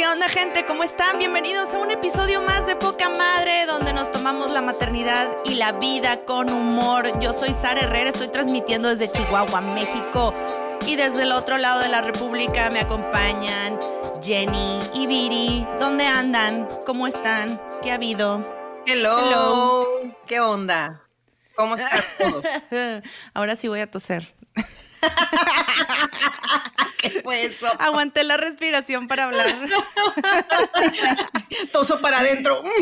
¿Qué onda gente? ¿Cómo están? Bienvenidos a un episodio más de Poca Madre, donde nos tomamos la maternidad y la vida con humor. Yo soy Sara Herrera, estoy transmitiendo desde Chihuahua, México. Y desde el otro lado de la República me acompañan Jenny y Viri. ¿Dónde andan? ¿Cómo están? ¿Qué ha habido? Hello. Hello. ¿Qué onda? ¿Cómo están todos? Ahora sí voy a toser. ¿Qué fue eso? Aguanté la respiración para hablar. Toso para adentro.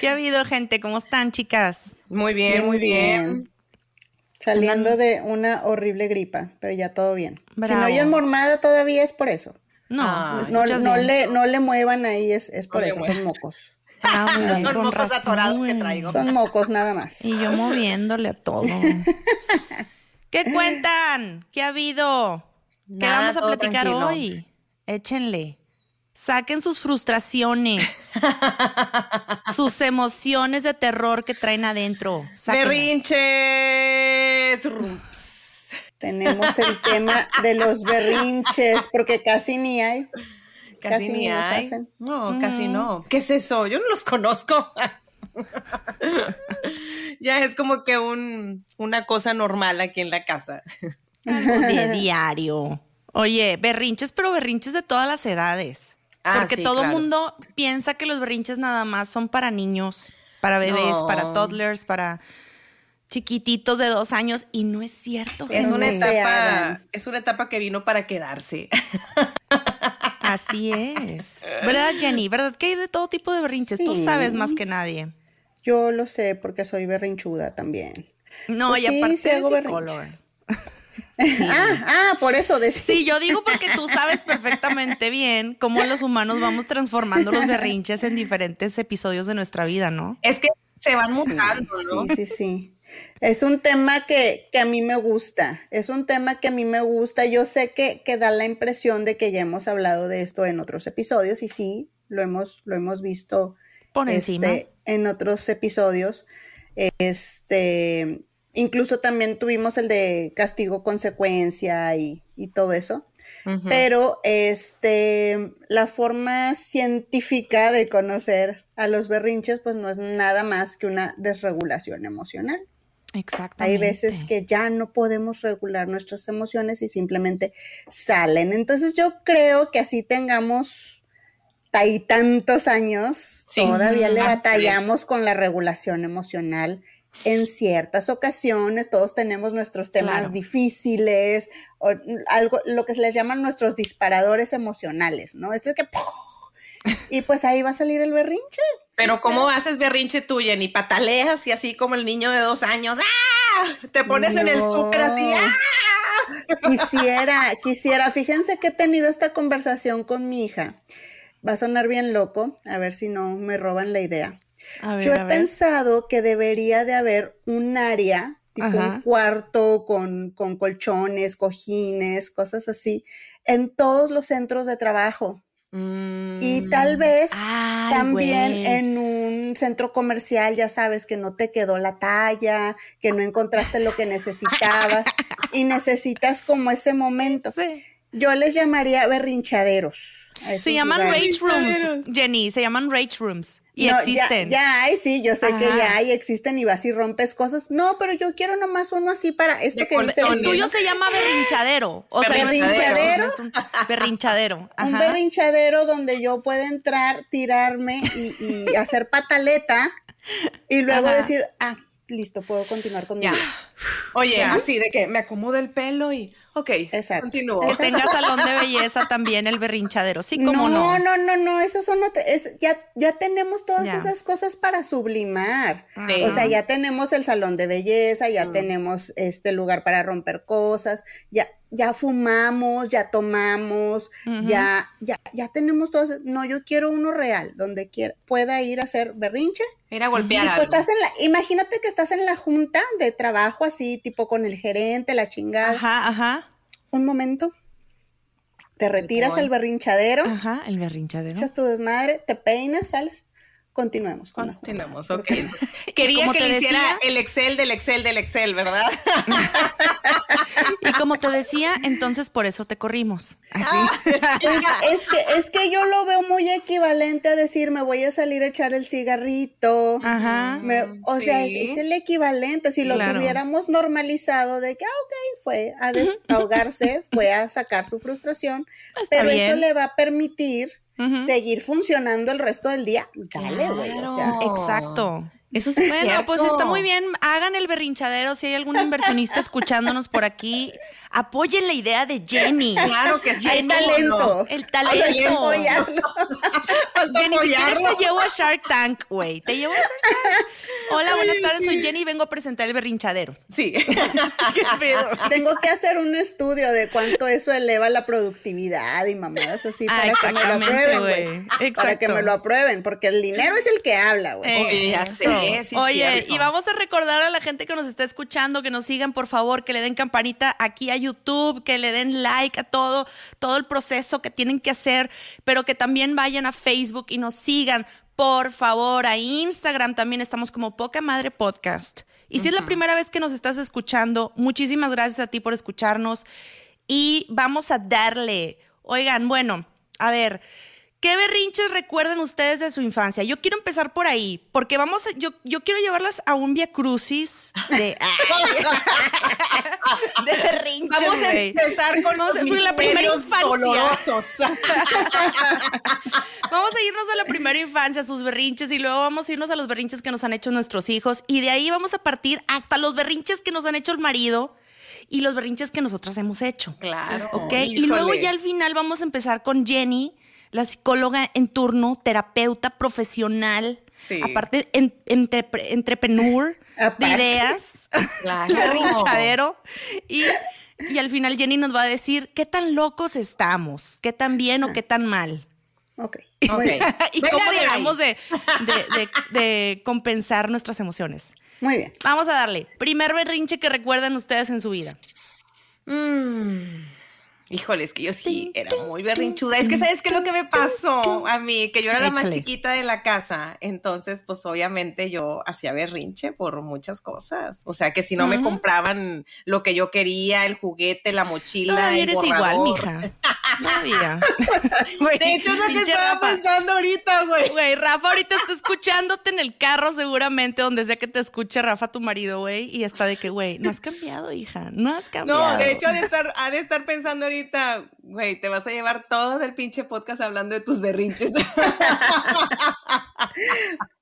¿Qué ha habido, gente? ¿Cómo están, chicas? Muy bien, muy bien. Saliendo de una horrible gripa, pero ya todo bien. Si me oyen mormada todavía es por eso. No, Ah, ¿me No, no le, no le muevan ahí, es, es por No eso, muevan. son mocos. Ah, Son mocos razón, atorados que traigo. Son mocos nada más. Y yo moviéndole a todo. ¿Qué cuentan? ¿Qué ha habido? ¿Qué Nada, vamos a platicar tranquilo. hoy? Échenle. Saquen sus frustraciones, sus emociones de terror que traen adentro. Sáquenlas. Berrinches. Tenemos el tema de los berrinches, porque casi ni hay. Casi, Casi ni ni los hay. hacen. No, casi no. ¿Qué es eso? Yo no los conozco. ya es como que un, una cosa normal aquí en la casa. De diario. Oye, berrinches, pero berrinches de todas las edades. Ah, Porque sí, todo el claro. mundo piensa que los berrinches nada más son para niños, para bebés, No. para toddlers, para chiquititos de dos años. Y no es cierto. Es una etapa, es una etapa que vino para quedarse. Así es. ¿Verdad, Jenny? ¿Verdad que hay de todo tipo de berrinches? Tú sabes más que nadie. Yo lo sé porque soy berrinchuda también. No, Pues y sí, aparte sí de hago psicóloga. Ah, ah, por eso decía. Sí, yo digo porque tú sabes perfectamente bien cómo los humanos vamos transformando los berrinches en diferentes episodios de nuestra vida, ¿no? Es que se van mutando, ¿no? Sí, sí, sí. Es un tema que, que a mí me gusta. Es un tema que a mí me gusta. Yo sé que, que da la impresión de que ya hemos hablado de esto en otros episodios y sí, lo hemos, lo hemos visto Por encima. este, en otros episodios. Este, incluso también tuvimos el de castigo consecuencia y, y todo eso. Pero este, la forma científica de conocer a los berrinches, pues no es nada más que una desregulación emocional. Exactamente. Hay veces que ya no podemos regular nuestras emociones y simplemente salen. Entonces yo creo que así tengamos y tantos años, Sí. todavía le Ujú. batallamos con la regulación emocional. En ciertas ocasiones todos tenemos nuestros temas Claro. difíciles o algo, lo que se les llaman nuestros disparadores emocionales, ¿no? Es el que y pues ahí va a salir el berrinche. Pero ¿cómo haces berrinche tuya? Ni pataleas y así como el niño de dos años. ¡Ah! Te pones en el súper así. ¡Ah! Quisiera, quisiera. Fíjense que he tenido esta conversación con mi hija. Va a sonar bien loco, a ver si no me roban la idea. A ver, Yo he a ver. pensado que debería de haber un área, tipo Ajá. un cuarto con, con colchones, cojines, cosas así, en todos los centros de trabajo. Y tal vez Ay, también güey. en un centro comercial, ya sabes que no te quedó la talla, que no encontraste lo que necesitabas y necesitas como ese momento. Sí. Yo les llamaría berrinchaderos. Se llaman lugares. rage rooms, Jenny, se llaman rage rooms. Y No, ya- existen. Ya, hay, sí, yo sé que ya hay, existen y vas y rompes cosas. No, pero yo quiero nomás uno así para esto De que dice El tuyo se llama berrinchadero. O sea, no es un- Berrinchadero. no un berrinchadero. un Ajá. berrinchadero donde yo pueda entrar, tirarme y, y hacer pataleta y luego Ajá. decir, ah, listo, puedo continuar con mi vida. Oye, Ya. así de que me acomodo el pelo y. Ok, Exacto. continúo. Que tenga salón de belleza también el berrinchadero. Sí, como no. no, no, no, no, esos son es- ya, ya tenemos todas Ya. esas cosas para sublimar. Sí. O sea, ya tenemos el salón de belleza, ya Mm. tenemos este lugar para romper cosas, ya, ya fumamos, ya tomamos, ya, ya, ya tenemos todas. No, yo quiero uno real, donde quiera, pueda ir a hacer berrinche. Ir a golpear Y pues algo. estás en la, imagínate que estás en la junta de trabajo así, tipo con el gerente, la chingada. Ajá, ajá. Un momento. Te retiras al berrinchadero Ajá, el berrinchadero. echas tu desmadre, te peinas, sales. Continuemos con la. Continuamos, ok. Quería que le hiciera el Excel del Excel del Excel, ¿verdad? Y como te decía, entonces por eso te corrimos. Así. Es que, es que yo lo veo muy equivalente a decir, me voy a salir a echar el cigarrito. Ajá. Me- o sea, es, el equivalente. Si lo Claro. tuviéramos normalizado de que, ah, ok, fue a desahogarse, fue a sacar su frustración, Está pero eso le va a permitir Seguir funcionando el resto del día. Dale, güey. O sea. Exacto. Eso sí es Bueno, cierto. pues está muy bien. Hagan el berrinchadero. Si hay algún inversionista escuchándonos por aquí, apoyen la idea de Jenny. Claro que sí. hay talento. El Hay que talento. Falta Jenny, si quieres te llevo a Shark Tank, güey. Te llevo a Shark Tank. Hola, buenas tardes. Soy Jenny y vengo a presentar el berrinchadero. Sí. ¿Qué pedo? Tengo que hacer un estudio de cuánto eso eleva la productividad y mamadas así Ah, para que me lo aprueben, güey. Para que me lo aprueben, porque el dinero es el que habla, güey. Ya sé, sí, Oye, y vamos a recordar a la gente que nos está escuchando que nos sigan, por favor, que le den campanita aquí a YouTube, que le den like a todo, todo el proceso que tienen que hacer, pero que también vayan a Facebook y nos sigan, por favor, a Instagram también estamos como Poca Madre Podcast. Y si es la primera vez que nos estás escuchando, muchísimas gracias a ti por escucharnos y vamos a darle. Oigan, bueno, a ver, ¿qué berrinches recuerdan ustedes de su infancia? Yo quiero empezar por ahí, porque vamos a, yo, yo quiero llevarlas a un via crucis de, de berrinches. Vamos a empezar con Vamos los la primera infancia. dolorosos. Vamos a irnos a la primera infancia, a sus berrinches, y luego vamos a irnos a los berrinches que nos han hecho nuestros hijos, y de ahí vamos a partir hasta los berrinches que nos han hecho el marido y los berrinches que nosotras hemos hecho. Claro. ¿Ok? Y luego ya al final vamos a empezar con Jenny, la psicóloga en turno, terapeuta profesional, Sí. aparte en, entrepre- entrepreneur de ideas, Claro. berrinchadero. Y, y al final Jenny nos va a decir qué tan locos estamos, qué tan bien o qué tan mal. Ok. Ok. Muy bien. y Venga cómo debemos de- de- de compensar nuestras emociones. Muy bien. Vamos a darle. Primer berrinche que recuerdan ustedes en su vida. Mm. Híjole, es que yo sí era muy berrinchuda. Es que, ¿sabes qué es lo que me pasó a mí? Que yo era la más chiquita de la casa. Entonces, pues obviamente yo hacía berrinche por muchas cosas. O sea, que si no me compraban lo que yo quería, el juguete, la mochila, Todavía el eres igual, mija. Todavía. Güey, De hecho, es lo que estaba Rafa. pensando ahorita, güey. Güey, Rafa ahorita está escuchándote en el carro seguramente, donde sea que te escuche Rafa, tu marido, güey, y está de que, güey, no has cambiado, hija, no has cambiado. No, de hecho, ha de estar, ha de estar pensando ahorita, güey, te vas a llevar todo el pinche podcast hablando de tus berrinches.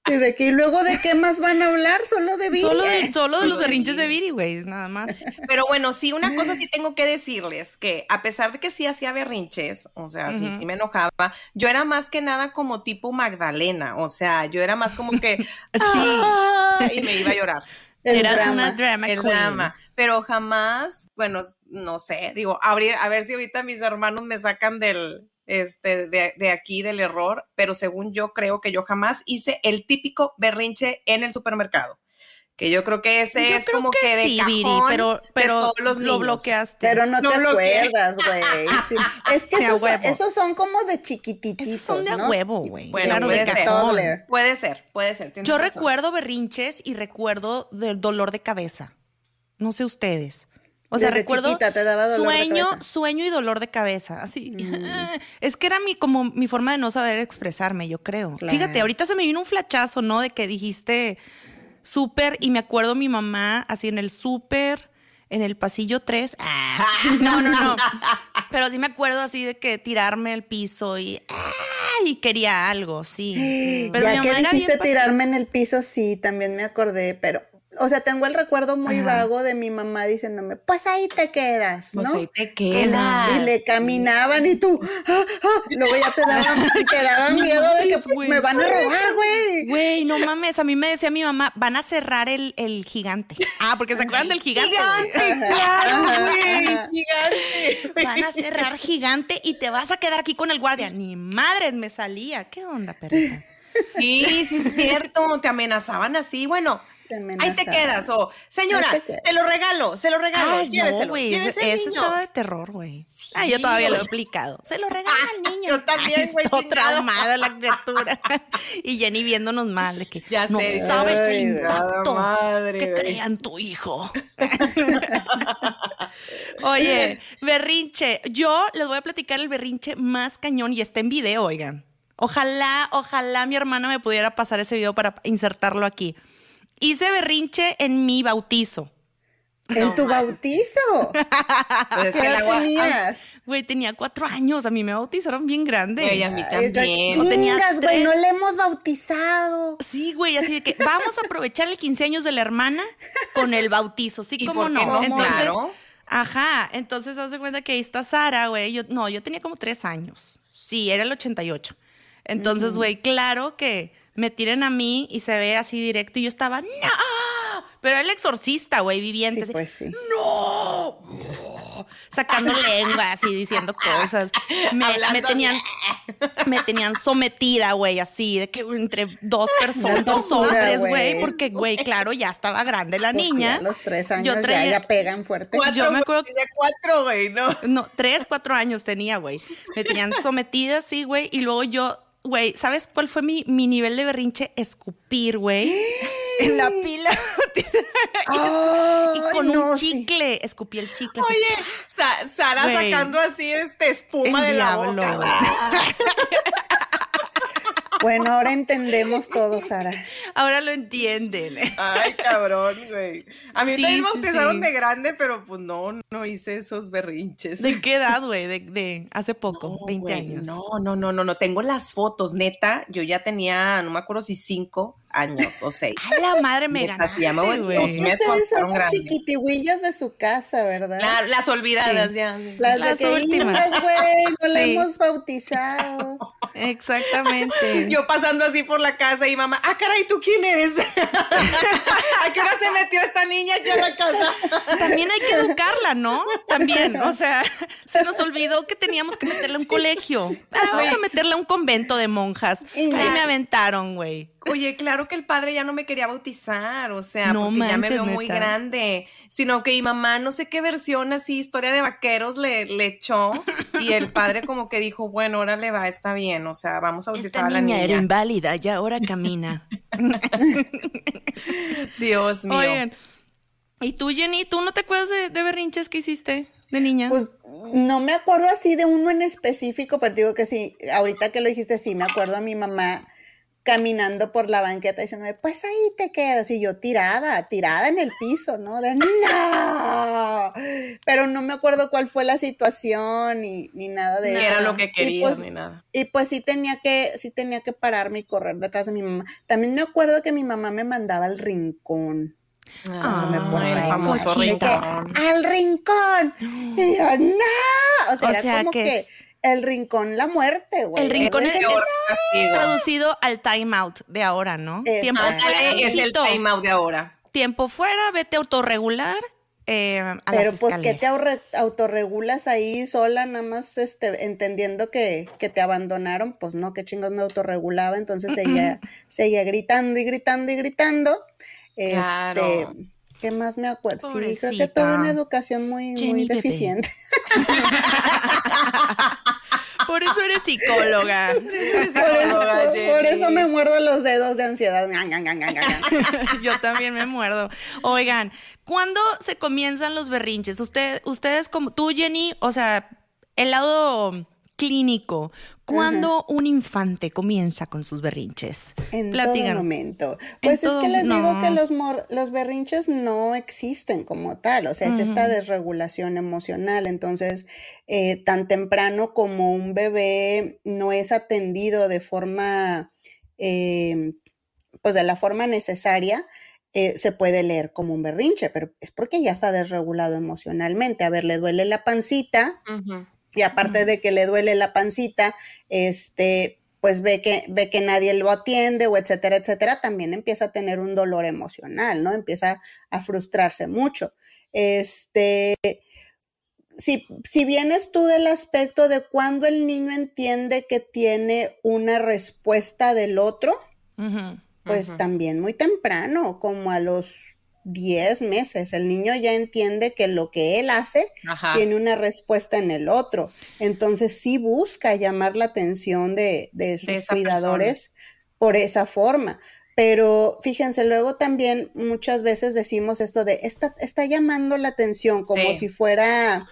¿Y de qué? ¿Y luego de qué más van a hablar? Solo de Viri. Solo de, solo de los berrinches de Viri. Güey, nada más. Pero bueno, sí, una cosa sí tengo que decirles, que a pesar de que sí hacía berrinches, o sea, sí, sí me enojaba, yo era más que nada como tipo Magdalena, o sea, yo era más como que, "Ah", y me iba a llorar. El Eras drama. una drama el queen. drama. Pero jamás, bueno, no sé, digo, abrir, a ver si ahorita mis hermanos me sacan del, este, de, de aquí del error, pero según yo creo que yo jamás hice el típico berrinche en el supermercado. Que yo creo que ese Yo es como que, de sí, Viri, cajón pero, de pero todos los lo niños. bloqueaste. Pero no No te bloqueé. acuerdas, güey. Sí. Es que esos, esos son como de chiquititos, Esos son de ¿no? huevo, güey. Bueno, claro, puede de ser. cajón. Toddler. Puede ser, puede ser. Yo razón. recuerdo berrinches y recuerdo del dolor de cabeza. No sé ustedes. O sea, Desde recuerdo chiquita te daba dolor sueño. Mm. sueño y dolor de cabeza. Así. Es que era mi como mi forma de no saber expresarme, yo creo. Claro. Fíjate, ahorita se me vino un flachazo, ¿no? De que dijiste súper y me acuerdo mi mamá así en el súper, en el pasillo 3. Ah, no, no, no. Pero sí me acuerdo así de que tirarme al piso y, ah, y quería algo, sí. Pero ya que dijiste tirarme en el piso, sí, también me acordé, pero, o sea, tengo el recuerdo muy Ajá. vago de mi mamá diciéndome, pues ahí te quedas, Pues ¿no? ahí te quedas. Y le caminaban y tú, ah, ah, luego ya te daban, te daban miedo de que me van a robar, güey. Güey, no mames, a mí me decía mi mamá, van a cerrar el, el gigante. Ah, porque se acuerdan del gigante. Gigante, claro, güey, gigante. Van a cerrar gigante y te vas a quedar aquí con el guardia. Ni madres me salía. ¿Qué onda, perrita? Sí, sí, es cierto, te amenazaban así. Bueno, Te ahí te quedas. O, señora, Ahí te quedas. lo regalo, se lo regalo. Ay, no, lléveselo, güey. llévese Ese, niño. estaba de terror, güey. Sí, Ah, yo todavía lo he aplicado. Se lo regala al niño. yo también, güey, traumada la criatura. y Jenny viéndonos mal de que Ya no sé. sabes Ay, el impacto madre, que crean tu hijo. Oye, berrinche. Yo les voy a platicar el berrinche más cañón y está en video, oigan. Ojalá, ojalá mi hermana me pudiera pasar ese video para insertarlo aquí. Hice berrinche en mi bautizo. En tu bautizo. Pues ¿Qué edad tenías? Güey, tenía cuatro años. A mí me bautizaron bien grande. Güey, a mí también. No güey, no le hemos bautizado. Sí, güey, así de que vamos a aprovechar el 15 años de la hermana con el bautizo, sí, ¿Y como por no. Entonces, Claro. ajá, entonces haz de cuenta que ahí está Sara, güey. Yo, no, yo tenía como tres años. Sí, era el 88. Entonces, güey, claro que me tiren a mí y se ve así directo y yo estaba, ¡no! Pero era el exorcista, güey, viviente. Sí, pues sí. ¡No! Sacando lengua, así diciendo cosas. Me, tenían, me tenían sometida, güey, así, de que entre dos personas, dos hombres, güey, porque, güey, claro, ya estaba grande la Pues sí, niña. a los tres años Yo ya, traía- ya pegan fuerte. Cuatro, Yo me acuerdo- tenía cuatro, güey, ¿no? No, tres, cuatro años tenía, güey. Me tenían sometida así, güey. Y luego yo, güey, ¿sabes cuál fue mi, mi nivel de berrinche? Escupir, güey. en la pila. Y con no, un sí. chicle. Escupí el chicle. Oye, Sa- Sara sacando así este espuma de la diablo, boca. Bueno, ahora entendemos todo, Sara. Ahora lo entienden. Ay, cabrón, güey. A mí Sí, también me sí, sí. de grande, pero pues no, no hice esos berrinches. ¿De qué edad, güey? De, de hace poco, No, 20 güey, años. No, no, no, no, no. Tengo las fotos, neta. Yo ya tenía, no me acuerdo si cinco años o seis. A la madre me ganaste, ya me las chiquitihuillas de su casa, ¿verdad? La- las olvidadas Sí. ya. Las, Las de que últimas. "Ingas, güey, no la hemos bautizado. Exactamente. Yo pasando así por la casa y mamá, ah, caray, ¿tú quién eres? ¿A qué hora se metió esta niña aquí a la casa? También hay que educarla, ¿no? También, o sea, se nos olvidó que teníamos que meterla a un colegio. Ah, vamos a meterla a un convento de monjas. Y Ahí me aventaron, güey. Oye, claro que el padre ya no me quería bautizar, o sea, No porque ya me veo muy neta. grande, sino que mi mamá no sé qué versión así, historia de vaqueros le, le echó y el padre como que dijo, bueno, ahora le va, está bien, o sea, vamos a bautizar Esta a la niña niña. era inválida y ahora camina. Dios mío. Oigan, ¿y tú, Jenny? ¿Tú no te acuerdas de, de berrinches que hiciste de niña? Pues no me acuerdo así de uno en específico, pero digo que sí, ahorita que lo dijiste, sí, me acuerdo a mi mamá caminando por la banqueta diciéndome, pues ahí te quedas, y yo tirada, tirada en el piso, ¿no? De no, pero no me acuerdo cuál fue la situación ni, ni nada de Ni eso. era lo que Y querías pues, ni nada. y pues sí tenía que, sí tenía que pararme y correr detrás de mi mamá. También me acuerdo que mi mamá me mandaba al rincón. Ah, me el famoso que, rincón. ¡Al rincón! Y yo, ¡no! O sea, O era sea, como que el rincón, la muerte, güey. El rincón es- castigo. Traducido al time out de ahora, ¿no? Exacto. Tiempo fuera, Ándale, es el time out de ahora. Tiempo fuera, vete a autorregular. eh, a Pero las pues que te autorregulas ahí sola, nada más este, entendiendo que, que te abandonaron, pues no, qué chingos me autorregulaba, entonces seguía, seguía gritando y gritando y gritando. Claro. ¿Qué más me acuerdo? Sí, creo que Pobrecita. tuve una educación muy, Jenny muy deficiente. Por eso eres psicóloga. Por eso, por eso me muerdo los dedos de ansiedad. Yo también me muerdo. Oigan, ¿cuándo se comienzan los berrinches? Usted, ustedes como tú, Jenny, o sea, el lado clínico, ¿cuándo un infante comienza con sus berrinches? En Platíganos. todo momento. En Pues es todo- que les digo que los, mor- los berrinches no existen como tal, o sea, es esta desregulación emocional. Entonces, eh, tan temprano como un bebé no es atendido de forma, eh, pues de la forma necesaria, eh, se puede leer como un berrinche, pero es porque ya está desregulado emocionalmente. A ver, le duele la pancita, Ujú. Y aparte de que le duele la pancita, este, pues ve que, ve que nadie lo atiende o etcétera, etcétera, también empieza a tener un dolor emocional, ¿no? Empieza a frustrarse mucho. Este, si, si vienes tú del aspecto de cuando el niño entiende que tiene una respuesta del otro, pues también muy temprano, como a los 10 meses, el niño ya entiende que lo que él hace Ajá. tiene una respuesta en el otro. Entonces sí busca llamar la atención de, de sus cuidadores por esa forma. Pero fíjense, luego también muchas veces decimos esto de, está, está llamando la atención como Sí. si fuera,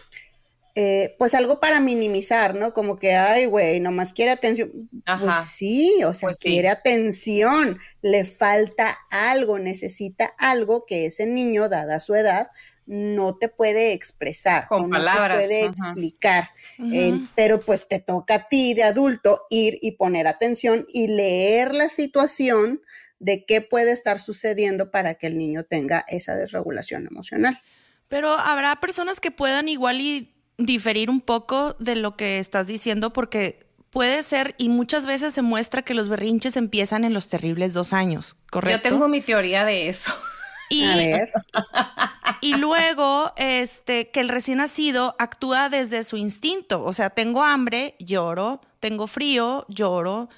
eh, pues algo para minimizar, ¿no? Como que, ay, güey, nomás quiere atención. Ajá. Pues sí, o sea, Pues sí. quiere atención, le falta algo, necesita algo que ese niño, dada su edad, no te puede expresar, Con o palabras, no te puede ajá. explicar. Eh, pero pues te toca a ti de adulto ir y poner atención y leer la situación de qué puede estar sucediendo para que el niño tenga esa desregulación emocional. Pero habrá personas que puedan igual y diferir un poco de lo que estás diciendo porque puede ser y muchas veces se muestra que los berrinches empiezan en los terribles dos años, ¿correcto? Yo tengo mi teoría de eso. y, A ver, y luego este que el recién nacido actúa desde su instinto, o sea, tengo hambre, lloro, tengo frío, lloro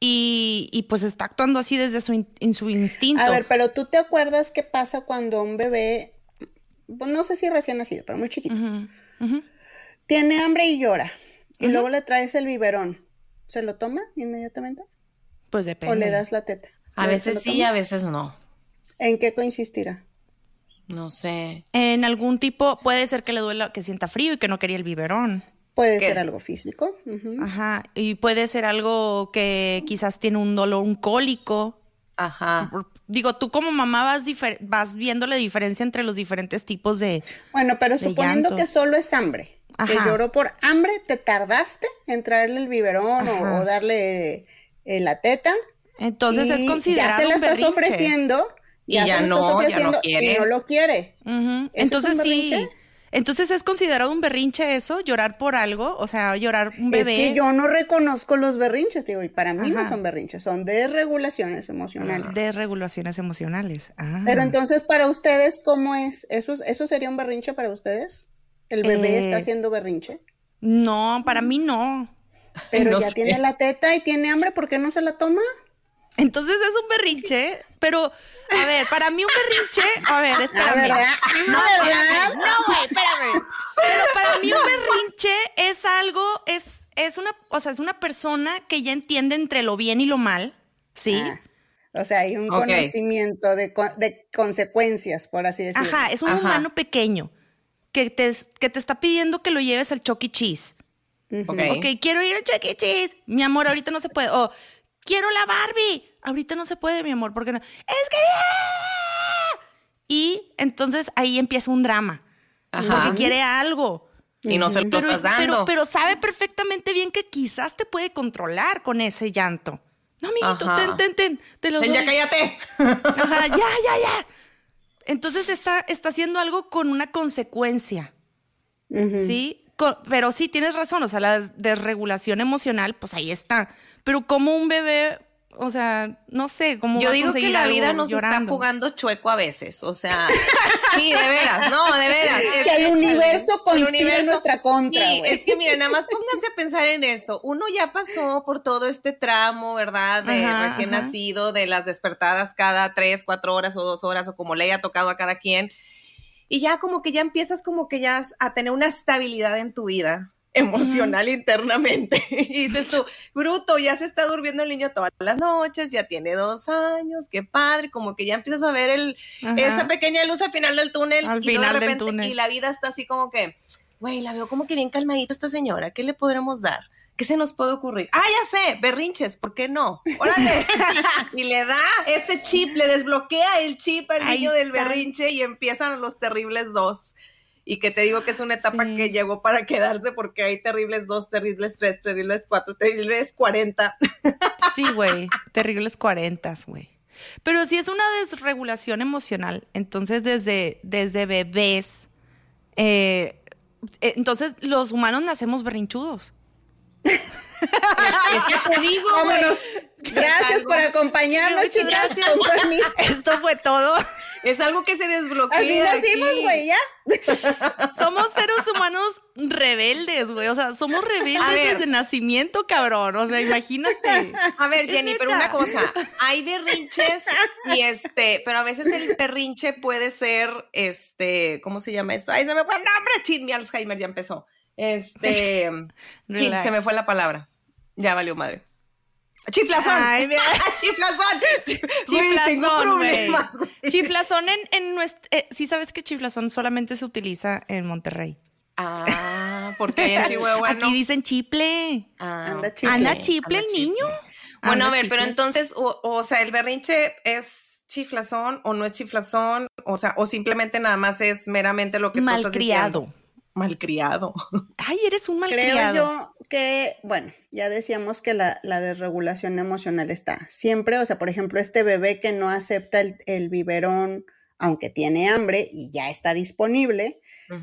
y, y pues está actuando así desde su, in- en su instinto. a ver, pero tú te acuerdas qué pasa cuando un bebé, no sé si recién nacido, pero muy chiquito. Tiene hambre y llora y luego le traes el biberón, ¿se lo toma inmediatamente? Pues depende. ¿O le das la teta? A ¿Le- veces sí, toma? a veces no. ¿En qué consistirá? No sé. En algún tipo, puede ser que le duela, que sienta frío y que no quería el biberón. Puede ¿Qué? ser algo físico. Ajá. Y puede ser algo que quizás tiene un dolor, un cólico. Ajá. Digo, tú como mamá vas, vas viendo la diferencia entre los diferentes tipos de... Bueno, pero de suponiendo llantos. que solo es hambre, que lloró por hambre, te tardaste en traerle el biberón o, darle eh, la teta. Entonces es considerado Ya se la un estás berrinche. ofreciendo. Y ya se la estás no, ya no quiere. Y no lo quiere. Ujú. ¿Ese es Entonces sí. Entonces es considerado un berrinche eso, llorar por algo, o sea, llorar un Es bebé. que yo no reconozco los berrinches, digo, y para mí no son berrinches, son desregulaciones emocionales. Desregulaciones emocionales. Ah. Pero entonces, para ustedes, ¿cómo es? ¿Eso, ¿Eso sería un berrinche para ustedes? ¿El bebé Eh, está haciendo berrinche? No, para mí no. Pero no ya sé. tiene la teta y tiene hambre, ¿por qué no se la toma? Entonces es un berrinche, pero a ver, para mí un berrinche, a ver, espérame. ¿verdad? No, espérame. No, güey, espérame. Pero para mí un berrinche es algo, es, es una, o sea, es una persona que ya entiende entre lo bien y lo mal, ¿sí? Ah, o sea, hay un conocimiento de, co- de consecuencias, por así decirlo. Ajá, es un Ajá. humano pequeño que te, que te está pidiendo que lo lleves al Chuck E. Cheese. Ok. Ok, quiero ir al Chuck E. Cheese. Mi amor, ahorita no se puede. O quiero la Barbie. Ahorita no se puede, mi amor, porque no. Es que. ¡ah! Y entonces ahí empieza un drama. Ajá. Porque quiere algo. Y no se lo Pero, estás dando. pero, pero sabe perfectamente bien que quizás te puede controlar con ese llanto. No, amiguito, Ajá. ten, ten, ten. Te lo Ven, doy. ya cállate. Ajá, ya, ya, ya. Entonces está, está haciendo algo con una consecuencia. ¿Sí? Pero sí, tienes razón. O sea, la desregulación emocional, pues ahí está. Pero como un bebé, o sea, no sé, cómo Yo va a digo que la vida nos está jugando chueco a veces, o sea, sí, de veras, no, de veras. Es Que el universo El conspira en nuestra contra, Sí, es que miren, nada más pónganse a pensar en esto. Uno ya pasó por todo este tramo, ¿verdad? De Ajá, recién ajá. nacido, de las despertadas cada tres, cuatro horas o dos horas, o como le haya tocado a cada quien. Y ya como que ya empiezas como que ya a tener una estabilidad en tu vida emocional internamente. Y dices tú, bruto, ya se está durmiendo el niño todas las noches, ya tiene dos años, qué padre, como que ya empiezas a ver el, Ajá. esa pequeña luz al final del túnel. Al y luego de final del repente- túnel. Y la vida está así como que, güey, la veo como que bien calmadita esta señora, ¿qué le podremos dar? ¿Qué se nos puede ocurrir? Ah, ya sé, berrinches, ¿por qué no? Órale. y le da este chip, le desbloquea el chip al Ahí niño del está. berrinche y empiezan los terribles dos. Y que te digo que es una etapa Sí. que llegó para quedarse porque hay terribles dos, terribles tres, terribles cuatro, terribles cuarenta. Sí, güey, terribles cuarentas, güey. Pero sí es una desregulación emocional. Entonces, desde, desde bebés, eh, entonces los humanos nacemos berrinchudos. es que te digo, güey. Vámonos. Gracias por acompañarnos, chicas. gracias. Con permiso. Esto fue todo. Es algo que se desbloquea. Así nacimos, güey, ya. Somos seres humanos rebeldes, güey. O sea, somos rebeldes desde nacimiento, cabrón. O sea, imagínate. A ver, Jenny, pero una cosa, hay berrinches y este, pero a veces el berrinche puede ser, este, ¿cómo se llama esto? Ay, se me fue el nombre, chin, mi Alzheimer ya empezó. Este, chin, se me fue la palabra. Ya valió madre. Chiflazón. Ay, mira. Chiflazón. Güey, tengo Chiflazón, güey. problemas, güey. Chiflazón en, en nuestro... eh, sí sabes que chiflazón solamente se utiliza en Monterrey. Ah, porque en Chihuahua Aquí no. dicen chiple. Ah, Anda chiple. Anda chiple el niño. Bueno, a ver, pero entonces, o, o sea, el berrinche es chiflazón o no es chiflazón, o sea, o simplemente nada más es meramente lo que tú estás diciendo. Malcriado. Ay, eres un Creo malcriado. yo que, bueno, ya decíamos que la, la desregulación emocional está siempre, o sea, por ejemplo, este bebé que no acepta el, el biberón, aunque tiene hambre y ya está disponible,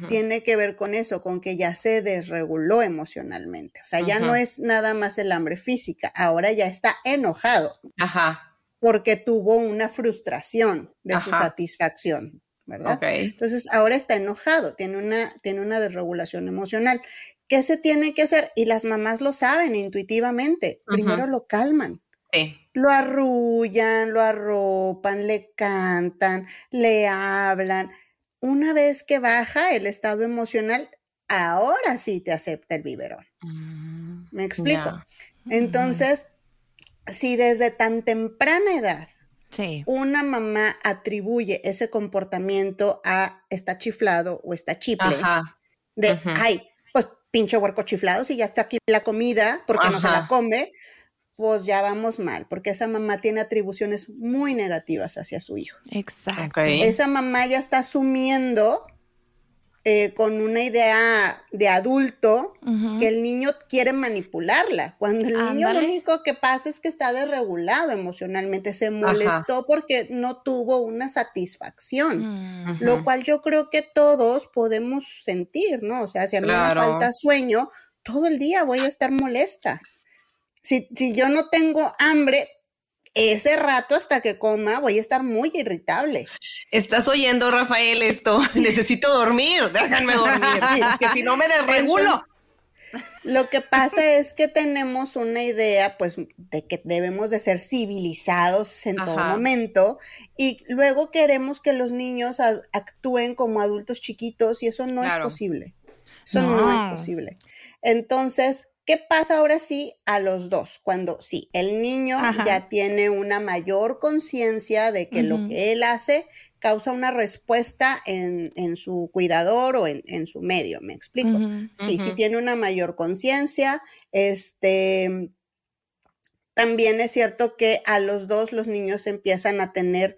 tiene que ver con eso, con que ya se desreguló emocionalmente. O sea, ya no es nada más el hambre física, ahora ya está enojado Ajá. porque tuvo una frustración de su satisfacción, Entonces ahora está enojado, tiene una, tiene una desregulación emocional. ¿Qué se tiene que hacer? Y las mamás lo saben intuitivamente. Primero lo calman, Sí. lo arrullan, lo arropan, le cantan, le hablan. Una vez que baja el estado emocional, ahora sí te acepta el biberón. ¿Me explico? Ya. Entonces, si desde tan temprana edad Sí. una mamá atribuye ese comportamiento a está chiflado o está chiple, Ajá. de, ay, pues pinche huerco chiflado, si ya está aquí la comida, porque no se la come, pues ya vamos mal, porque esa mamá tiene atribuciones muy negativas hacia su hijo. Exacto. Esa mamá ya está asumiendo eh, con una idea de adulto que el niño quiere manipularla, cuando el niño lo único que pasa es que está desregulado emocionalmente, se molestó porque no tuvo una satisfacción, Mm. lo cual yo creo que todos podemos sentir, ¿no? O sea, si a mí Claro. me falta sueño, todo el día voy a estar molesta. Si, si yo no tengo hambre, ese rato hasta que coma voy a estar muy irritable. Estás oyendo, Rafael, esto. Necesito dormir. Déjenme dormir. Que si no me desregulo. Lo que pasa es que tenemos una idea, pues, de que debemos de ser civilizados en todo momento y luego queremos que los niños actúen como adultos chiquitos y eso no Claro. es posible. Eso No. no. es posible. Entonces, ¿qué pasa ahora sí a los dos? Cuando sí, el niño Ajá. ya tiene una mayor conciencia de que lo que él hace causa una respuesta en, en su cuidador o en, en su medio, ¿me explico? Sí, sí tiene una mayor conciencia. Este, también es cierto que a los dos los niños empiezan a tener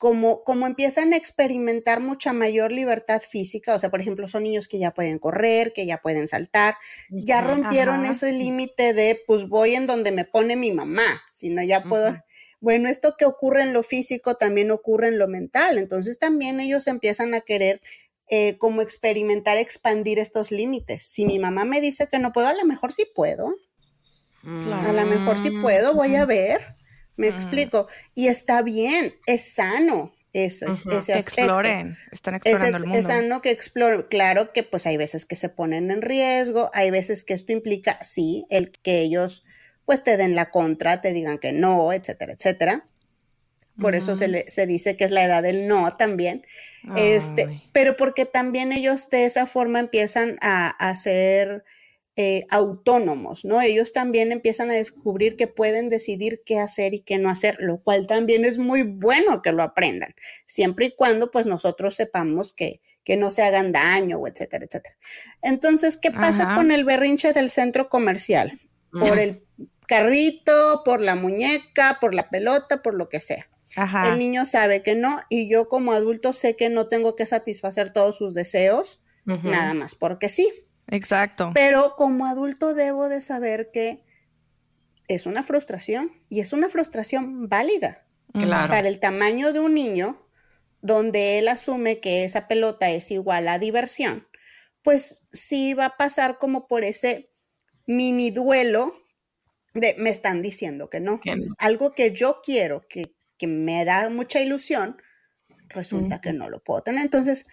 como, como empiezan a experimentar mucha mayor libertad física, o sea, por ejemplo, son niños que ya pueden correr, que ya pueden saltar, ya rompieron Ajá. ese límite de, pues voy en donde me pone mi mamá, sino ya puedo, bueno, esto que ocurre en lo físico también ocurre en lo mental, entonces también ellos empiezan a querer eh, como experimentar, expandir estos límites. Si mi mamá me dice que no puedo, a lo mejor sí puedo, Claro. a lo mejor sí puedo, voy a ver. Me explico. Y está bien, es sano. Eso, es, ese que exploren, están explorando es, el mundo. Es sano que exploren. Claro que pues hay veces que se ponen en riesgo, hay veces que esto implica, sí, el que ellos pues te den la contra, te digan que no, etcétera, etcétera. Por eso se, le, se dice que es la edad del no también. Este, pero porque también ellos de esa forma empiezan a, a ser eh, autónomos, ¿no? Ellos también empiezan a descubrir que pueden decidir qué hacer y qué no hacer, lo cual también es muy bueno que lo aprendan, siempre y cuando pues nosotros sepamos que, que no se hagan daño, o etcétera, etcétera. Entonces, ¿qué pasa Ajá. con el berrinche del centro comercial? Por el carrito, por la muñeca, por la pelota, por lo que sea. Ajá. El niño sabe que no y yo como adulto sé que no tengo que satisfacer todos sus deseos, nada más porque sí. Exacto. Pero como adulto debo de saber que es una frustración y es una frustración válida Claro. para el tamaño de un niño donde él asume que esa pelota es igual a diversión, pues sí va a pasar como por ese mini duelo de me están diciendo que no. Que no. Algo que yo quiero, que, que me da mucha ilusión, resulta que no lo puedo tener. Entonces,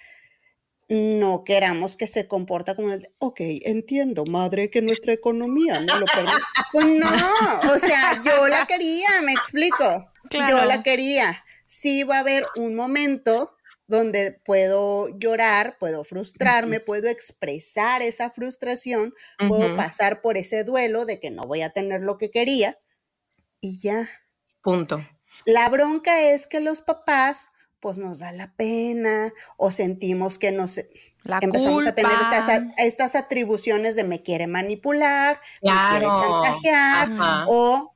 no queramos que se comporta como, el, ok, entiendo, madre, que nuestra economía no lo permite. Pues no, o sea, yo la quería, me explico. Claro. Yo la quería. Sí va a haber un momento donde puedo llorar, puedo frustrarme, puedo expresar esa frustración, puedo pasar por ese duelo de que no voy a tener lo que quería y ya. Punto. La bronca es que los papás, pues nos da la pena o sentimos que nos La empezamos a tener estas, estas atribuciones de me quiere manipular, me quiere chantajear Ajá. o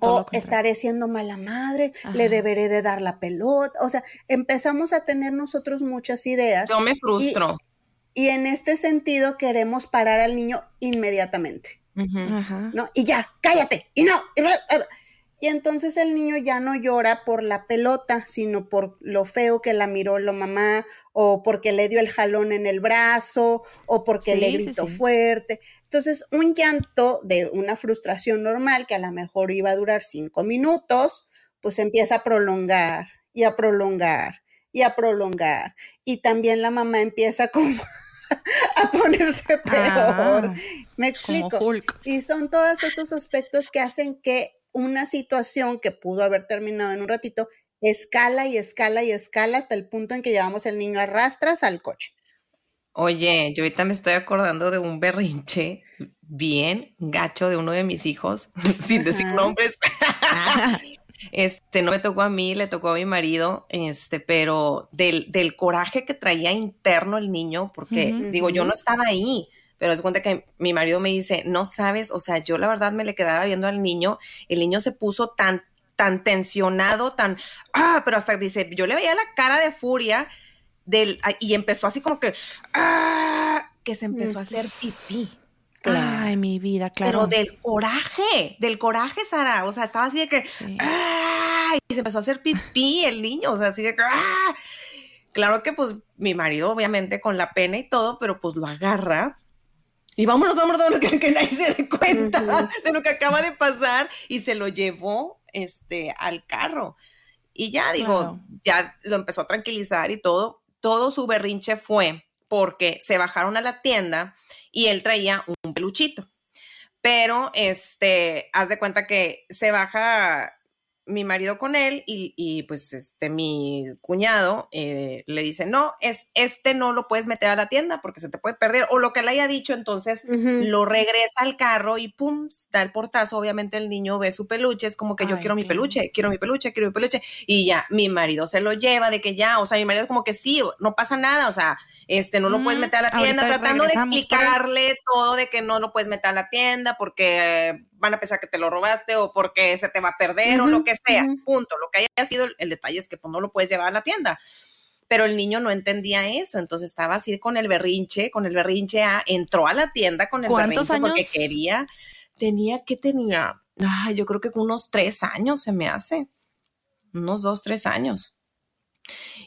O estaré siendo mala madre, le deberé de dar la pelota. O sea, empezamos a tener nosotros muchas ideas Yo me frustro. y en este sentido queremos parar al niño inmediatamente. Ajá. ¿no? Y ya, cállate, y no. Y. Y entonces el niño ya no llora por la pelota, sino por lo feo que la miró la mamá, o porque le dio el jalón en el brazo, o porque le Sí, gritó sí. fuerte. Entonces, un llanto de una frustración normal, que a lo mejor iba a durar cinco minutos, pues empieza a prolongar y a prolongar y a prolongar. Y también la mamá empieza como a ponerse peor. Ah, Me como explico. Y son todos esos aspectos que hacen que una situación que pudo haber terminado en un ratito escala y escala y escala hasta el punto en que llevamos el niño a rastras al coche. Oye, yo ahorita me estoy acordando de un berrinche bien gacho de uno de mis hijos, sin decir Ajá. nombres. Este, no me tocó a mí, le tocó a mi marido, este, pero del, del coraje que traía interno el niño, porque digo, yo no estaba ahí, pero es cuenta que mi marido me dice, no sabes, o sea, yo la verdad me le quedaba viendo al niño, el niño se puso tan, tan tensionado, tan, ah, pero hasta dice, yo le veía la cara de furia del, ah, y empezó así como que, ah, que se empezó a hacer pipí. Ay, mi vida, claro. Pero del coraje, del coraje, Sara. O sea, estaba así de que. Sí. ¡ah! Y se empezó a hacer pipí el niño. O sea, así de que. ¡ah! Claro que, pues, mi marido, obviamente, con la pena y todo, pero pues lo agarra. Y vámonos, vámonos, vámonos, que, que nadie se dé cuenta de lo que acaba de pasar. Y se lo llevó este, al carro. Y ya, digo, ya lo empezó a tranquilizar y todo. Todo su berrinche fue porque se bajaron a la tienda y él traía un peluchito. Pero, este, haz de cuenta que se baja mi marido con él y, y, pues este mi cuñado eh, le dice, no, es, este no lo puedes meter a la tienda porque se te puede perder o lo que le haya dicho, entonces lo regresa al carro y pum, da el portazo, obviamente el niño ve su peluche, es como que yo quiero mi peluche, quiero mi peluche, quiero mi peluche y ya, mi marido se lo lleva de que ya, o sea, mi marido como que sí, no pasa nada, o sea, este, no lo puedes meter a la tienda, ahorita tratando de explicarle todo de que no lo puedes meter a la tienda porque van a pensar que te lo robaste o porque se te va a perder o lo que sea, punto, lo que haya sido, el, el detalle es que pues no lo puedes llevar a la tienda. Pero el niño no entendía eso, entonces estaba así con el berrinche, con el berrinche A, entró a la tienda con el ¿Cuántos berrinche porque años? quería, tenía, ¿qué tenía? Ay, yo creo que unos tres años se me hace, unos dos, tres años.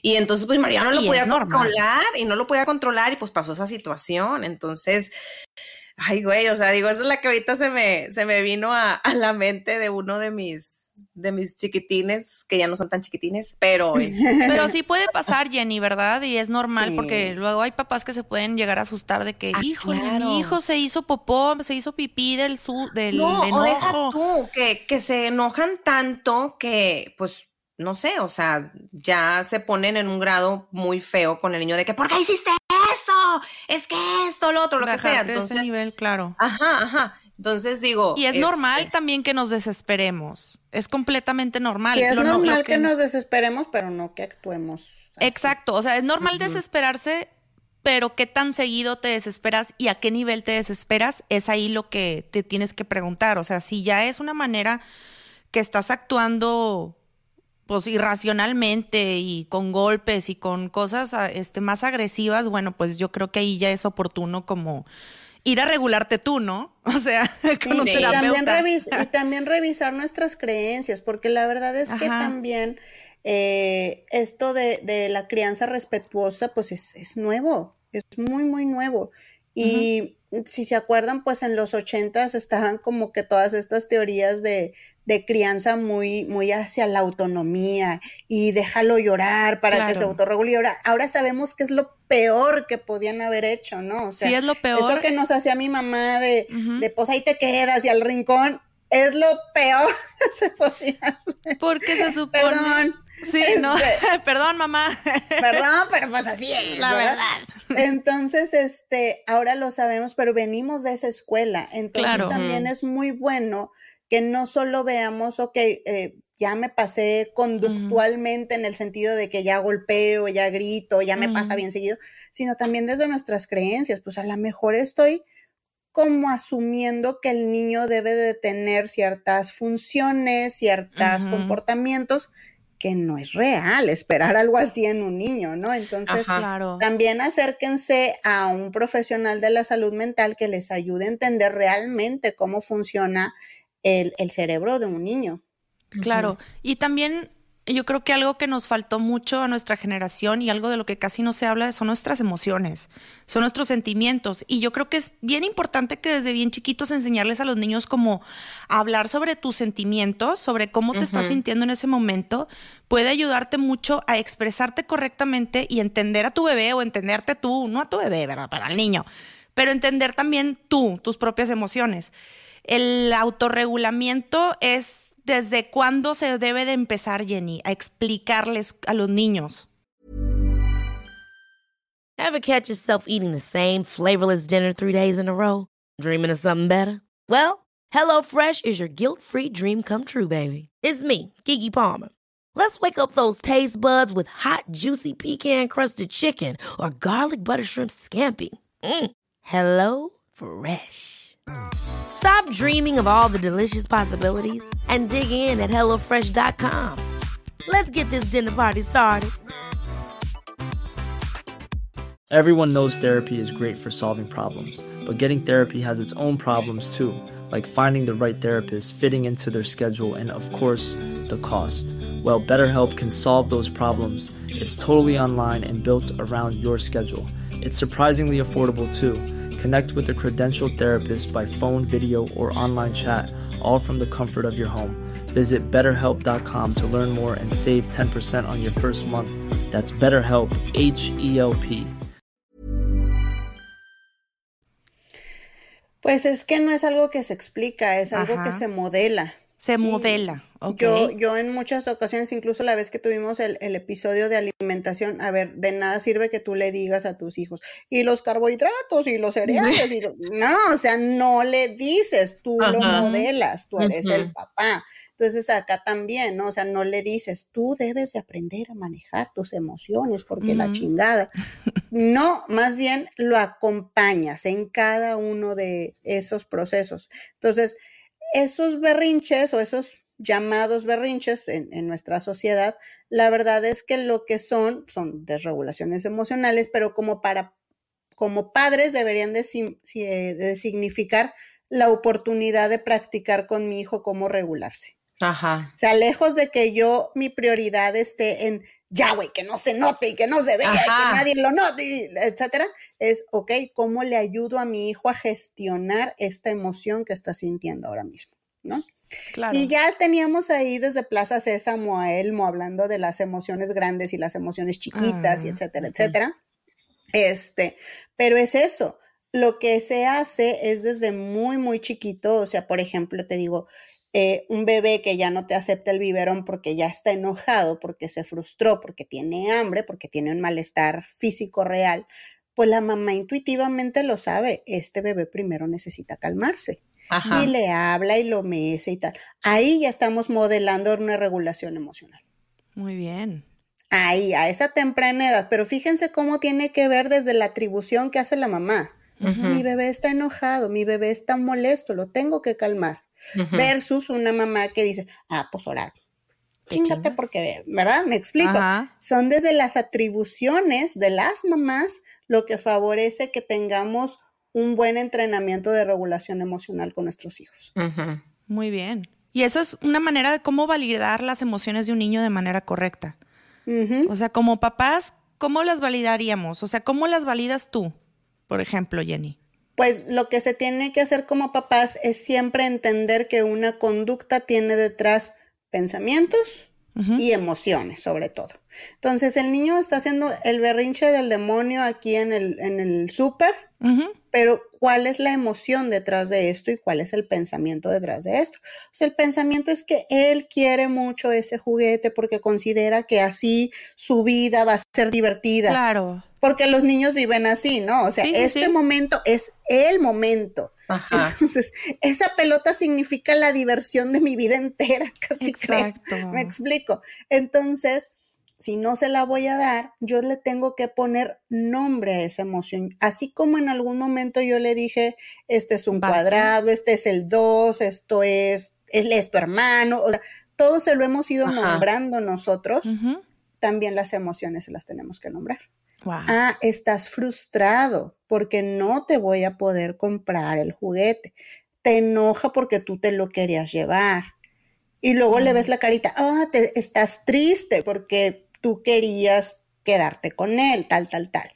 Y entonces, pues María no lo podía controlar y no lo podía controlar y pues pasó esa situación. Entonces, Ay, güey, o sea, digo, esa es la que ahorita se me, se me vino a, a la mente de uno de mis, de mis chiquitines, que ya no son tan chiquitines, pero... este, Pero sí puede pasar, Jenny, ¿verdad? Y es normal Sí. porque luego hay papás que se pueden llegar a asustar de que, Ah, híjole, claro. mi hijo se hizo popó, se hizo pipí del, su, del No, o deja enojo. tú, que, que se enojan tanto que, pues, no sé, o sea, ya se ponen en un grado muy feo con el niño de que, ¿por qué hiciste eso? Es que esto, lo otro, lo que sea. Ese Entonces, nivel, claro. ajá, ajá. Entonces digo. Y es este, normal también que nos desesperemos. Es completamente normal. Sí, es Lo no- lo normal que... nos desesperemos, pero no que actuemos. así. Exacto, o sea, es normal desesperarse, pero qué tan seguido te desesperas y a qué nivel te desesperas, es ahí lo que te tienes que preguntar. O sea, si ya es una manera que estás actuando pues irracionalmente y con golpes y con cosas ah, este, más agresivas, bueno, pues yo creo que ahí ya es oportuno como ir a regularte tú, ¿no? O sea, con un y, también y también revisar nuestras creencias, porque la verdad es que Ajá. también eh, esto de, de la crianza respetuosa, pues es, es nuevo, es muy, muy nuevo. Y si se acuerdan, pues en los ochentas estaban como que todas estas teorías de, de crianza muy, muy hacia la autonomía y déjalo llorar para que se autorregule. Y ahora, ahora sabemos que es lo peor que podían haber hecho, ¿no? O sea, Sí, es lo peor. eso que nos hacía mi mamá de, de pues ahí te quedas y al rincón, es lo peor que se podía hacer. Porque se supone... Perdón. Sí, no. Perdón, mamá. Perdón, pero pues así es. La ¿verdad? verdad. Entonces, este, ahora lo sabemos, pero venimos de esa escuela. Entonces Claro. también es muy bueno que no solo veamos, ok, eh, ya me pasé conductualmente en el sentido de que ya golpeo, ya grito, ya me pasa bien seguido, sino también desde nuestras creencias. Pues a lo mejor estoy como asumiendo que el niño debe de tener ciertas funciones, ciertos comportamientos que no es real esperar algo así en un niño, ¿no? Entonces, Ajá. Claro. también acérquense a un profesional de la salud mental que les ayude a entender realmente cómo funciona el, el cerebro de un niño. Claro. Y también yo creo que algo que nos faltó mucho a nuestra generación y algo de lo que casi no se habla son nuestras emociones, son nuestros sentimientos. Y yo creo que es bien importante que desde bien chiquitos enseñarles a los niños como a hablar sobre tus sentimientos, sobre cómo te estás sintiendo en ese momento, puede ayudarte mucho a expresarte correctamente y entender a tu bebé o entenderte tú, no a tu bebé, ¿verdad? Para el niño, pero entender también tú, tus propias emociones. El autorregulamiento es desde cuándo se debe de empezar, Jenny, a explicarles a los niños. Ever catch yourself eating the same flavorless dinner three days in a row? Dreaming of something better? Well, HelloFresh is your guilt free dream come true, baby. It's me, Kiki Palmer. Let's wake up those taste buds with hot, juicy pecan crusted chicken or garlic butter shrimp scampi. Mm. Hello Fresh. Stop dreaming of all the delicious possibilities and dig in at HelloFresh.com. Let's get this dinner party started. Everyone knows therapy is great for solving problems, but getting therapy has its own problems too, like finding the right therapist, fitting into their schedule, and of course, the cost. Well, BetterHelp can solve those problems. It's totally online and built around your schedule. It's surprisingly affordable too. Connect with a credentialed therapist by phone, video, or online chat, all from the comfort of your home. Visit betterhelp.com to learn more and save 10% on your first month. That's BetterHelp, H E L P. Pues es que no es algo que se explica, es algo Ajá. que se modela. Se Sí. modela, Yo, yo en muchas ocasiones, incluso la vez que tuvimos el, el episodio de alimentación, a ver, de nada sirve que tú le digas a tus hijos, y los carbohidratos y los cereales, y lo- no, o sea, no le dices, tú lo modelas, tú eres el papá. Entonces acá también, ¿no? O sea, no le dices, tú debes de aprender a manejar tus emociones porque la chingada. No, más bien lo acompañas en cada uno de esos procesos. Entonces, esos berrinches o esos llamados berrinches en, en nuestra sociedad, la verdad es que lo que son son desregulaciones emocionales, pero como para como padres deberían de, eh, de significar la oportunidad de practicar con mi hijo cómo regularse. Ajá. O sea, lejos de que yo mi prioridad esté en ya, güey, que no se note y que no se vea y que nadie lo note, etcétera, es, ok, ¿cómo le ayudo a mi hijo a gestionar esta emoción que está sintiendo ahora mismo? ¿No? Claro. Y ya teníamos ahí desde Plaza Sésamo a Elmo hablando de las emociones grandes y las emociones chiquitas y ah, etcétera, etcétera. Este, pero es eso. Lo que se hace es desde muy, muy chiquito, o sea, por ejemplo, te digo, eh, un bebé que ya no te acepta el biberón porque ya está enojado, porque se frustró, porque tiene hambre, porque tiene un malestar físico real, pues la mamá intuitivamente lo sabe, este bebé primero necesita calmarse. Y le habla y lo mece y tal. Ahí ya estamos modelando una regulación emocional. Muy bien. Ahí, a esa temprana edad. Pero fíjense cómo tiene que ver desde la atribución que hace la mamá. Mi bebé está enojado, mi bebé está molesto, lo tengo que calmar versus una mamá que dice, ah, pues orar. Chingate porque, ¿verdad? Me explico. Son desde las atribuciones de las mamás lo que favorece que tengamos un buen entrenamiento de regulación emocional con nuestros hijos. Muy bien. Y eso es una manera de cómo validar las emociones de un niño de manera correcta. O sea, como papás, ¿cómo las validaríamos? O sea, ¿cómo las validas tú, por ejemplo, Jenny? pues lo que se tiene que hacer como papás es siempre entender que una conducta tiene detrás pensamientos y emociones, sobre todo. Entonces, el niño está haciendo el berrinche del demonio aquí en el, en el súper, pero ¿cuál es la emoción detrás de esto y cuál es el pensamiento detrás de esto? O sea, el pensamiento es que él quiere mucho ese juguete porque considera que así su vida va a ser divertida. Claro porque los niños viven así, ¿no? O sea, este momento es el momento. Entonces, esa pelota significa la diversión de mi vida entera, casi Exacto. Me explico. Entonces, si no se la voy a dar, yo le tengo que poner nombre a esa emoción. Así como en algún momento yo le dije, este es un cuadrado, este es el dos, esto es, él es tu hermano, o sea, todo se lo hemos ido nombrando nosotros, también las emociones se las tenemos que nombrar. Ah, estás frustrado porque no te voy a poder comprar el juguete. Te enoja porque tú te lo querías llevar. Y luego le ves la carita, ah, te, estás triste porque tú querías quedarte con él, tal, tal, tal.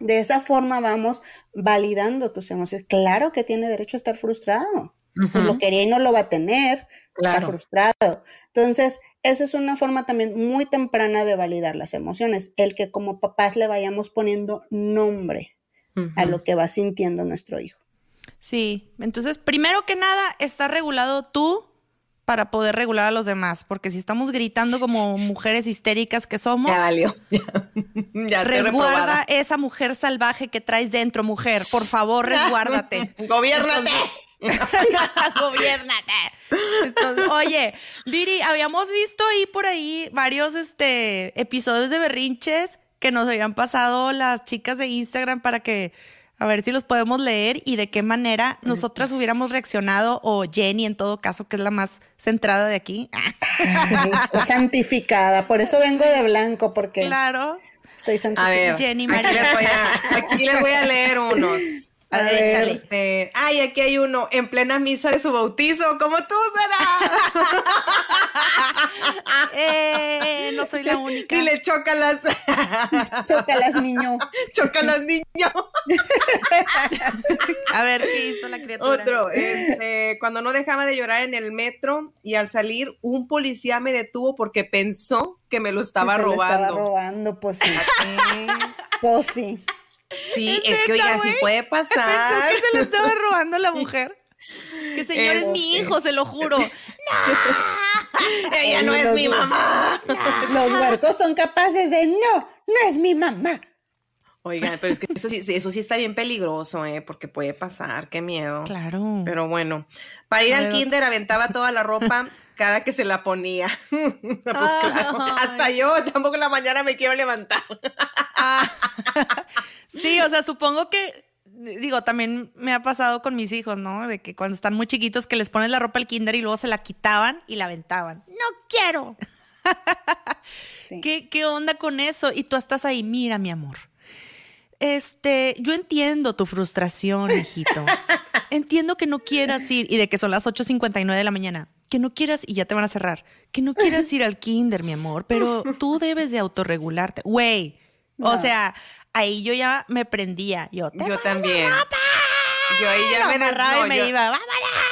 De esa forma vamos validando tus emociones. Claro que tiene derecho a estar frustrado. Pues lo quería y no lo va a tener está frustrado. Entonces, esa es una forma también muy temprana de validar las emociones, el que como papás le vayamos poniendo nombre a lo que va sintiendo nuestro hijo. Sí, entonces, primero que nada, está regulado tú para poder regular a los demás, porque si estamos gritando como mujeres histéricas que somos, ya valió. ya resguarda esa mujer salvaje que traes dentro, mujer. Por favor, resguárdate. Gobiérnate. Gobiernate. oye, Viri, habíamos visto ahí por ahí varios este, episodios de berrinches que nos habían pasado las chicas de Instagram para que a ver si los podemos leer y de qué manera nosotras hubiéramos reaccionado o Jenny en todo caso, que es la más centrada de aquí. santificada, por eso vengo de blanco, porque claro. estoy santificada. Jenny María. aquí les voy a leer unos. A, ver, Este, ay, aquí hay uno en plena misa de su bautizo, como tú, Sara. eh, no soy la única. Y le chócalas. chócalas, niño. chócalas, niño. A ver, ¿qué hizo la criatura? Otro, este, cuando no dejaba de llorar en el metro y al salir, un policía me detuvo porque pensó que me lo estaba robando. estaba robando, pues sí. pues sí. Sí, es, que oiga, sí puede pasar. Pensó que se lo estaba robando la mujer. Que señor es mi este. hijo, se lo juro. ¡No! Ella no es mi mamá. Los huercos son capaces de no, no es mi mamá. Oigan, pero es que eso sí, eso sí está bien peligroso, ¿eh? Porque puede pasar, qué miedo. Claro. Pero bueno, para ir al kinder aventaba toda la ropa cada que se la ponía. pues claro, hasta yo tampoco en la mañana me quiero levantar. Ah. Sí, o sea, supongo que, digo, también me ha pasado con mis hijos, ¿no? De que cuando están muy chiquitos que les pones la ropa al kinder y luego se la quitaban y la aventaban. No quiero. ¿Qué, ¿Qué onda con eso? Y tú estás ahí, mira, mi amor. Este, yo entiendo tu frustración, hijito. entiendo que no quieras ir y de que son las 8.59 de la mañana. Que no quieras, y ya te van a cerrar, que no quieras ir al kinder, mi amor, pero tú debes de autorregularte. Güey, o sea, ahí yo ya me prendía. Yo, yo también. Yo ahí ya me agarraba y me iba, ¡vámonos!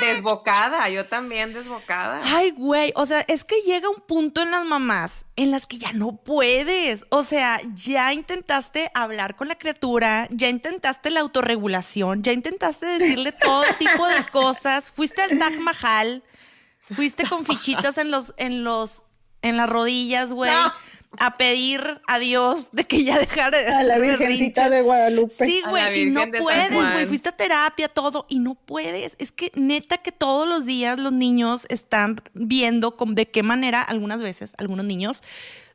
Desbocada, yo también desbocada. Ay, güey, o sea, es que llega un punto en las mamás en las que ya no puedes. O sea, ya intentaste hablar con la criatura, ya intentaste la autorregulación, ya intentaste decirle todo tipo de cosas. Fuiste al Taj Mahal, fuiste con fichitas en los, en los, en las rodillas, güey a pedir a Dios de que ya dejara de A la Virgencita de Guadalupe. Sí, güey, y no puedes, güey. Fuiste a terapia, todo, y no puedes. Es que neta que todos los días los niños están viendo de qué manera, algunas veces, algunos niños,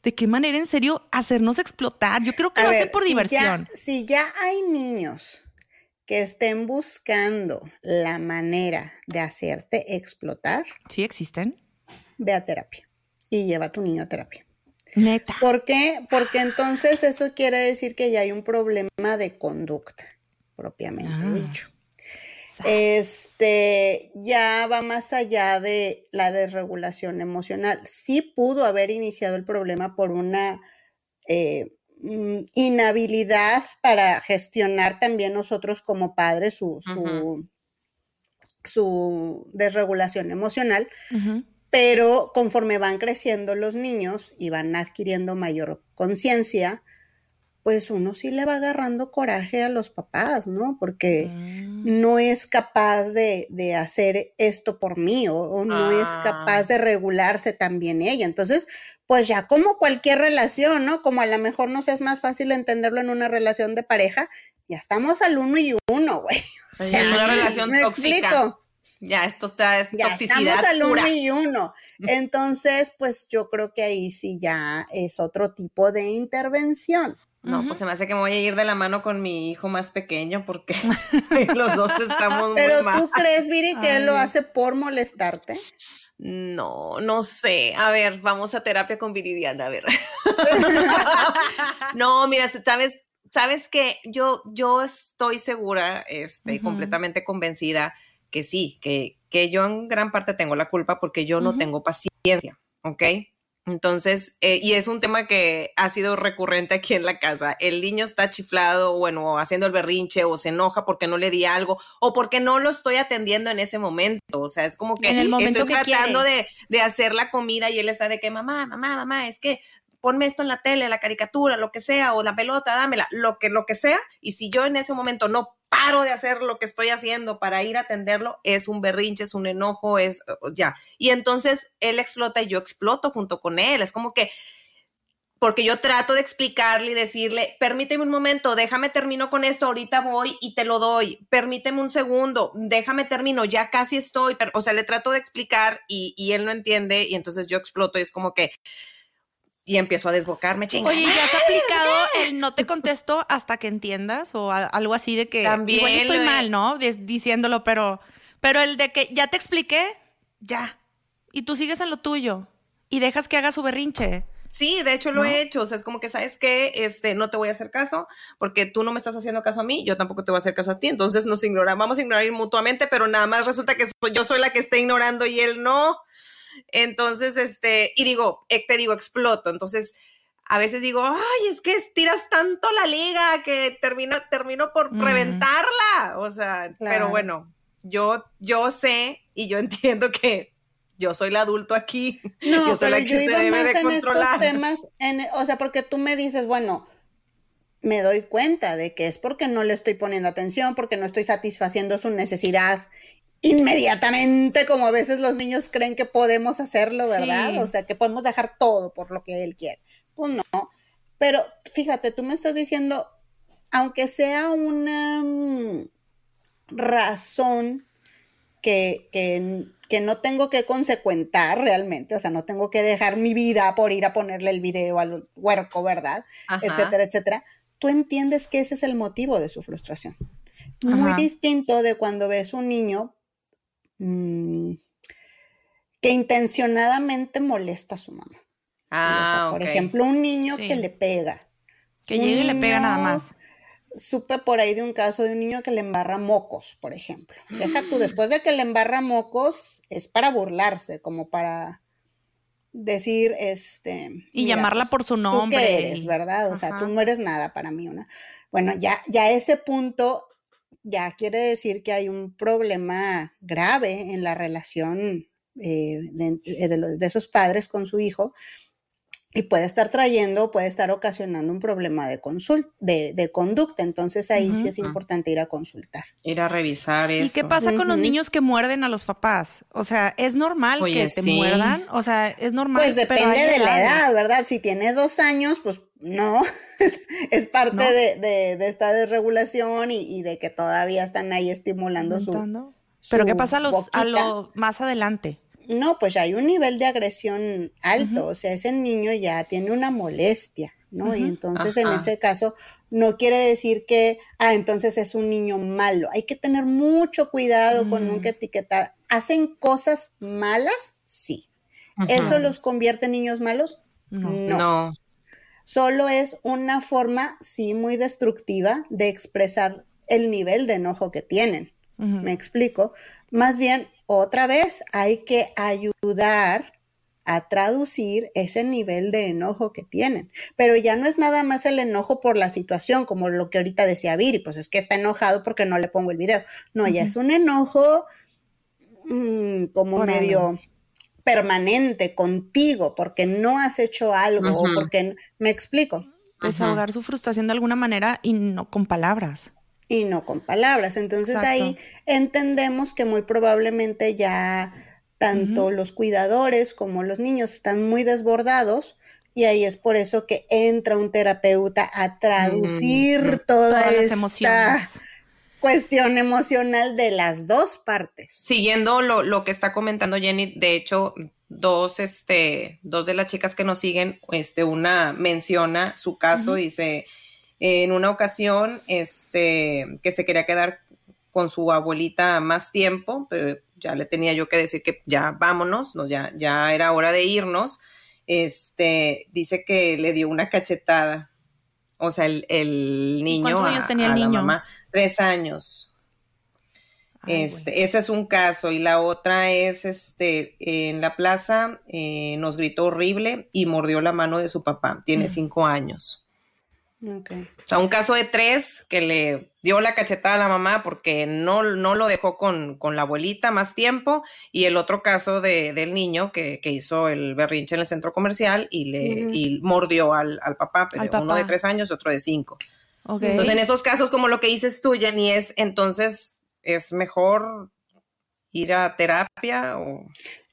de qué manera en serio hacernos explotar. Yo creo que lo hacen por diversión. si ya hay niños que estén buscando la manera de hacerte explotar. Sí, existen. Ve a terapia y lleva a tu niño a terapia. Neta. ¿Por qué? Porque entonces eso quiere decir que ya hay un problema de conducta, propiamente ah. dicho. Este ya va más allá de la desregulación emocional. Sí pudo haber iniciado el problema por una eh, mm, inhabilidad para gestionar también nosotros como padres su, su, desregulación emocional pero conforme van creciendo los niños y van adquiriendo mayor conciencia, pues uno sí le va agarrando coraje a los papás, ¿no? Porque mm. no es capaz de, hacer esto por mí o, no es ah. capaz de regularse también ella. Entonces, pues ya como cualquier relación, ¿no? Como a lo mejor no es más fácil entenderlo en una relación de pareja, ya estamos al uno y uno, güey. O sea, es una relación tóxica. Ya, esto está es ya, toxicidad estamos al uno y uno. Entonces, pues yo creo que ahí sí ya es otro tipo de intervención. No, pues se me hace que me voy a ir de la mano con mi hijo más pequeño porque los dos estamos Pero muy mal. ¿tú crees, Viri, que él lo hace por molestarte? No, no sé. A ver, vamos a terapia con Viridiana, a ver. no, mira, sabes, sabes que yo, yo estoy segura, este, completamente convencida que sí, que, que yo en gran parte tengo la culpa porque yo no tengo paciencia, ¿ok? Entonces, eh, y es un tema que ha sido recurrente aquí en la casa. El niño está chiflado, bueno, haciendo el berrinche o se enoja porque no le di algo o porque no lo estoy atendiendo en ese momento. O sea, es como que en el momento estoy tratando de, de, hacer la comida y él está de que, mamá, mamá, mamá, es que ponme esto en la tele, la caricatura, lo que sea, o la pelota, dámela, lo que, lo que sea. Y si yo en ese momento no paro de hacer lo que estoy haciendo para ir a atenderlo, es un berrinche, es un enojo, es ya. Y entonces él explota y yo exploto junto con él. Es como que, porque yo trato de explicarle y decirle, permíteme un momento, déjame termino con esto, ahorita voy y te lo doy, permíteme un segundo, déjame termino, ya casi estoy, o sea, le trato de explicar y, y él no entiende y entonces yo exploto y es como que y empiezo a desbocarme, chingada. Oye, ¿ya has aplicado el no te contesto hasta que entiendas o algo así de que También igual estoy mal, ¿no? diciéndolo, pero pero el de que ya te expliqué, ya. Y tú sigues en lo tuyo y dejas que haga su berrinche. Sí, de hecho lo he hecho, o sea, es como que sabes que este no te voy a hacer caso porque tú no me estás haciendo caso a mí, yo tampoco te voy a hacer caso a ti, entonces nos ignoramos, vamos a ignorar mutuamente, pero nada más resulta que yo soy la que está ignorando y él no. Entonces, este, y digo, eh, te digo, exploto. Entonces, a veces digo, ay, es que estiras tanto la liga que termino, termino por reventarla. O sea, pero bueno, yo, yo sé y yo entiendo que yo soy el adulto aquí. No, yo soy la que se debe de controlar. temas, o sea, porque tú me dices, bueno, me doy cuenta de que es porque no le estoy poniendo atención, porque no estoy satisfaciendo su necesidad inmediatamente, como a veces los niños creen que podemos hacerlo, ¿verdad? O sea, que podemos dejar todo por lo que él quiere. Pues no. Pero fíjate, tú me estás diciendo, aunque sea una mm, razón que, que, no tengo que consecuentar realmente, o sea, no tengo que dejar mi vida por ir a ponerle el video al huerco, ¿verdad? Etcétera, etcétera. Tú entiendes que ese es el motivo de su frustración. Muy distinto de cuando ves un niño Mm, que intencionadamente molesta a su mamá. Ah, por ejemplo, un niño que le pega. Que llegue y le pega nada más. supe por ahí de un caso de un niño que le embarra mocos, por ejemplo. Deja tú, después de que le embarra mocos, es para burlarse, como para decir, este... Y llamarla pues, por su nombre. ¿tú qué eres, ¿verdad? O sea, tú no eres nada para mí. Una... Bueno, ya, ya ese punto ya quiere decir que hay un problema grave en la relación eh, de, de, de, esos padres con su hijo y puede estar trayendo, puede estar ocasionando un problema de, consult de, de conducta. Entonces ahí uh -huh. sí es importante ir a consultar. Ir a revisar eso. ¿Y qué pasa uh -huh. con los niños que muerden a los papás? O sea, ¿es normal Oye, que te sí. muerdan? O sea, es normal. Pues depende de la edad, ¿verdad? Si tienes dos años, pues no, es parte ¿No? De, de, de, esta desregulación y, y, de que todavía están ahí estimulando su, su, Pero ¿qué pasa a, los, a lo más adelante? No, pues hay un nivel de agresión alto, uh -huh. o sea, ese niño ya tiene una molestia, ¿no? Uh -huh. Y entonces en ese caso no quiere decir que, ah, entonces es un niño malo. Hay que tener mucho cuidado con nunca etiquetar. ¿Hacen cosas malas? Sí. ¿Eso los convierte en niños malos? No. no. Solo es una forma, sí, muy destructiva de expresar el nivel de enojo que tienen. Me explico. Más bien, otra vez, hay que ayudar a traducir ese nivel de enojo que tienen. Pero ya no es nada más el enojo por la situación, como lo que ahorita decía Viri, pues es que está enojado porque no le pongo el video. No, uh -huh. ya es un enojo mmm, como por medio algo. Permanente contigo, porque no has hecho algo uh -huh. o porque me explico. Desahogar uh -huh. su frustración de alguna manera y no con palabras y no con palabras. Entonces Exacto. ahí entendemos que muy probablemente ya tanto uh -huh. los cuidadores como los niños están muy desbordados y ahí es por eso que entra un terapeuta a traducir uh -huh. toda Todas esta emociones. Cuestión emocional de las dos partes. Siguiendo lo, lo que está comentando Jenny, de hecho, dos, este, dos de las chicas que nos siguen, este, una menciona su caso, uh -huh. dice en una ocasión este, que se quería quedar con su abuelita más tiempo, pero ya le tenía yo que decir que ya vámonos, no, ya, ya era hora de irnos. Este, dice que le dio una cachetada. O sea, el, el niño. ¿Cuántos a, años tenía el niño? Mamá, tres años. Ay, este, bueno. Ese es un caso. Y la otra es este, en la plaza, eh, nos gritó horrible y mordió la mano de su papá. Tiene mm. cinco años. Okay. O sea, un caso de tres que le dio la cachetada a la mamá porque no, no lo dejó con, con la abuelita más tiempo y el otro caso de, del niño que, que, hizo el berrinche en el centro comercial y le uh -huh. y mordió al, al papá, pero al papá. uno de tres años, otro de cinco. Okay. Entonces, en esos casos, como lo que dices tú, Jenny, es entonces es mejor ir a terapia o...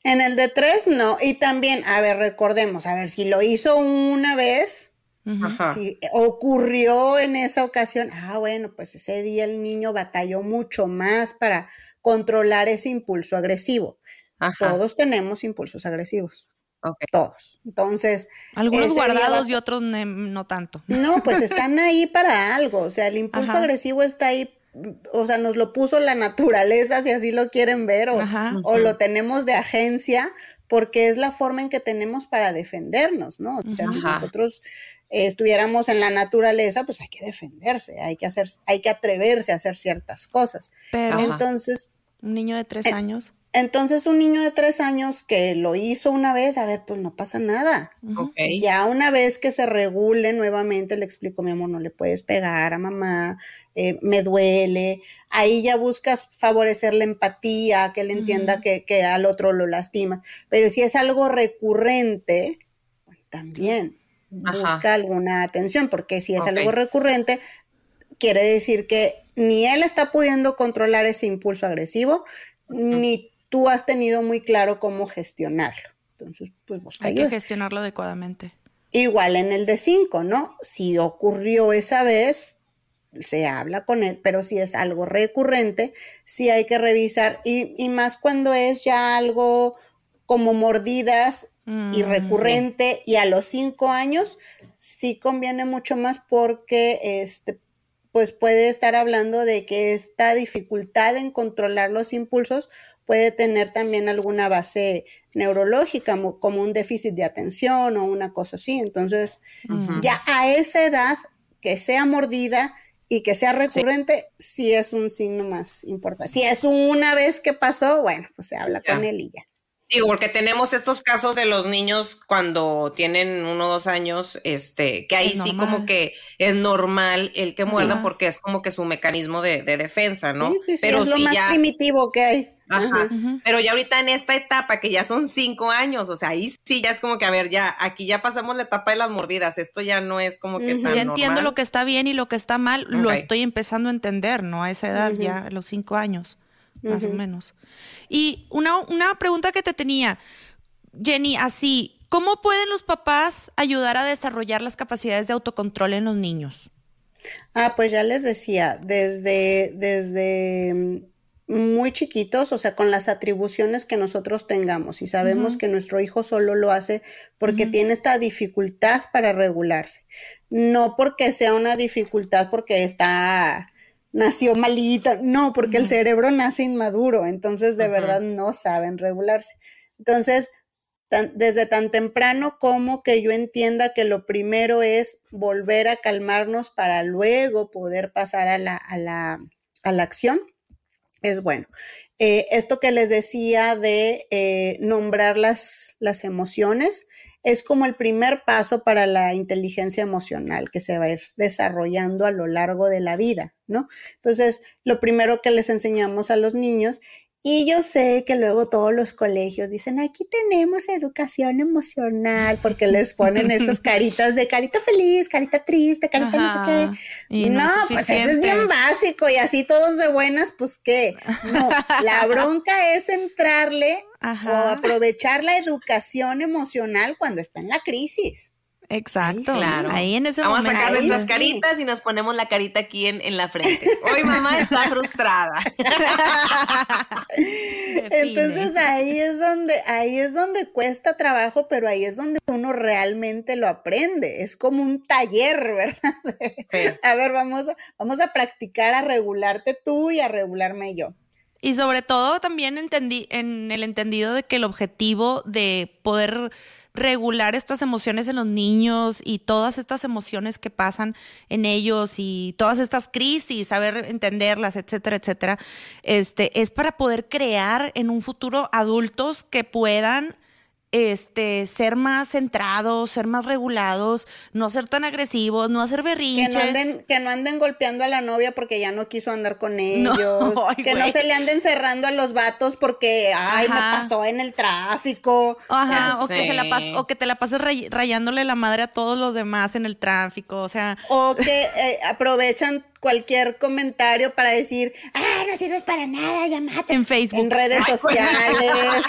En el de tres, no. Y también, a ver, recordemos, a ver, si lo hizo una vez, si ocurrió en esa ocasión, ah, bueno, pues ese día el niño batalló mucho más para controlar ese impulso agresivo. Ajá. Todos tenemos impulsos agresivos. Okay. Todos. Entonces. Algunos guardados y otros no tanto. No, pues están ahí para algo. O sea, el impulso Ajá. agresivo está ahí. O sea, nos lo puso la naturaleza, si así lo quieren ver, o, o lo tenemos de agencia, porque es la forma en que tenemos para defendernos, ¿no? O sea, Ajá. si nosotros eh, estuviéramos en la naturaleza, pues hay que defenderse, hay que hacer, hay que atreverse a hacer ciertas cosas. Pero entonces, un niño de tres eh, años. Entonces, un niño de tres años que lo hizo una vez, a ver, pues no pasa nada. Okay. Ya una vez que se regule nuevamente, le explico, mi amor, no le puedes pegar a mamá, eh, me duele. Ahí ya buscas favorecer la empatía, que él entienda uh -huh. que, que, al otro lo lastima. Pero si es algo recurrente, pues, Ajá. busca alguna atención, porque si es okay. algo recurrente, quiere decir que ni él está pudiendo controlar ese impulso agresivo, uh -huh. ni tú has tenido muy claro cómo gestionarlo. Entonces, pues busca Hay ayuda. que gestionarlo adecuadamente. Igual en el de 5, ¿no? Si ocurrió esa vez, se habla con él, pero si es algo recurrente, sí hay que revisar, y, y más cuando es ya algo como mordidas mm. y recurrente, y a los 5 años, sí conviene mucho más porque este, pues puede estar hablando de que esta dificultad en controlar los impulsos puede tener también alguna base neurológica, como un déficit de atención o una cosa así. Entonces, uh -huh. ya a esa edad, que sea mordida y que sea recurrente, sí, es un signo más importante. Si es una vez que pasó, bueno, pues se habla con él y ya. Digo, porque tenemos estos casos de los niños cuando tienen uno o dos años, este, que ahí sí como que es normal el que muerdan porque es como que su mecanismo de, defensa, ¿no? Sí, sí, sí, Pero es lo más primitivo que hay. Ajá. Pero ya ahorita en esta etapa, que ya son cinco años, o sea, ahí sí ya es como que, a ver, ya, aquí ya pasamos la etapa de las mordidas, esto ya no es como que tan Ya entiendo lo que está bien y lo que está mal, lo estoy empezando a entender, ¿no? A esa edad, ya, a los cinco años, más o menos. Y una, una pregunta que te tenía, Jenny, así, ¿cómo pueden los papás ayudar a desarrollar las capacidades de autocontrol en los niños? Ah, pues ya les decía, desde, desde muy chiquitos, o sea, con las atribuciones que nosotros tengamos y sabemos que nuestro hijo solo lo hace porque tiene esta dificultad para regularse, no porque sea una dificultad porque está nació malito, no, porque el cerebro nace inmaduro, entonces de verdad no saben regularse. Entonces, desde tan temprano como que yo entienda que lo primero es volver a calmarnos para luego poder pasar a la, a la, a la acción es bueno. Eh, esto que les decía de eh, nombrar las, las emociones es como el primer paso para la inteligencia emocional que se va a ir desarrollando a lo largo de la vida, ¿no? Entonces, lo primero que les enseñamos a los niños y yo sé que luego todos los colegios dicen, aquí tenemos educación emocional, porque les ponen esas caritas de carita feliz, carita triste, carita no sé qué. no, pues eso es bien básico y así todos de buenas, pues qué. No, la bronca es entrarle o aprovechar la educación emocional cuando está en la crisis. Exacto. claro. Ahí en ese Vamos momento. a sacar nuestras caritas y nos ponemos la carita aquí en, en la frente. Hoy mamá está frustrada. Entonces ahí es donde, ahí es donde cuesta trabajo, pero ahí es donde uno realmente lo aprende. Es como un taller, ¿verdad? A ver, vamos, vamos a practicar a regularte tú y a regularme yo. Y sobre todo también entendí en el entendido de que el objetivo de poder regular estas emociones en los niños y todas estas emociones que pasan en ellos y todas estas crisis, saber entenderlas, etcétera, etcétera, este, es para poder crear en un futuro adultos que puedan este, ser más centrados, ser más regulados, no ser tan agresivos, no hacer berrinches. Que no anden, que no anden golpeando a la novia porque ya no quiso andar con ellos. que no se le anden cerrando a los vatos porque, ay, me pasó en el tráfico. Ajá, o que, se la o que te la pases rayándole la madre a todos los demás en el tráfico, o sea. O que eh, aprovechan cualquier comentario para decir, ah, no sirves para nada, llámate. En Facebook. En redes sociales.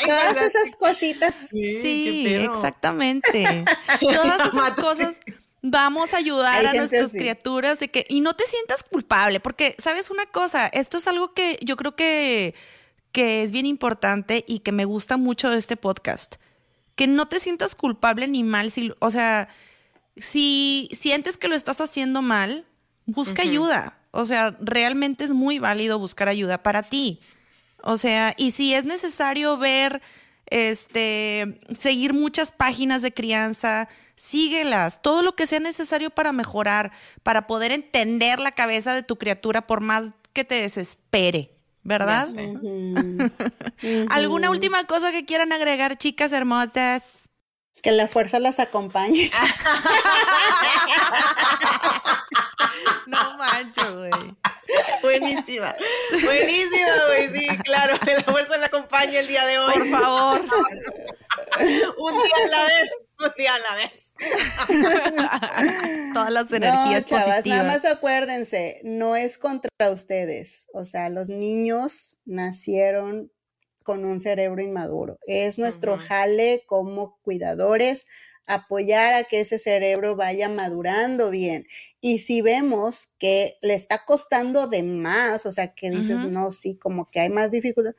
todas esas cositas. Sí, exactamente. todas esas cosas vamos a ayudar a nuestras criaturas de que y no te sientas culpable porque sabes una cosa esto es algo que yo creo que que es bien importante y que me gusta mucho de este podcast que no te sientas culpable ni mal si o sea si sientes que lo estás haciendo mal busca ayuda. O sea, realmente es muy válido buscar ayuda para ti. O sea, y si es necesario ver, este, seguir muchas páginas de crianza, síguelas, todo lo que sea necesario para mejorar, para poder entender la cabeza de tu criatura por más que te desespere, ¿verdad? ¿Alguna última cosa que quieran agregar, chicas hermosas? Que la fuerza las acompañe. No mancho, güey. Buenísima. Buenísima, güey. Sí, claro. La fuerza me acompaña el día de hoy. Por favor. un día a la vez. Un día a la vez. Todas las energías no, chavas, positivas. Nada más acuérdense, no es contra ustedes. O sea, los niños nacieron con un cerebro inmaduro. Es nuestro jale como cuidadores apoyar a que ese cerebro vaya madurando bien. Y si vemos que le está costando de más, o sea, que dices, no, sí, como que hay más dificultad,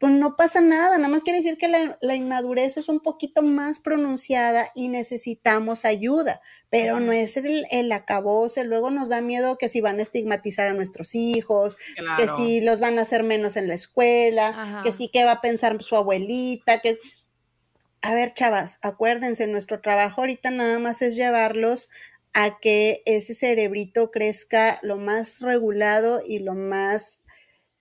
pues no pasa nada, nada más quiere decir que la, inmadurez es un poquito más pronunciada y necesitamos ayuda, pero no es el, el acabose, luego nos da miedo que si van a estigmatizar a nuestros hijos, que si los van a hacer menos en la escuela, que si qué va a pensar su abuelita, que a ver, chavas, acuérdense, nuestro trabajo ahorita nada más es llevarlos a que ese cerebrito crezca lo más regulado y lo más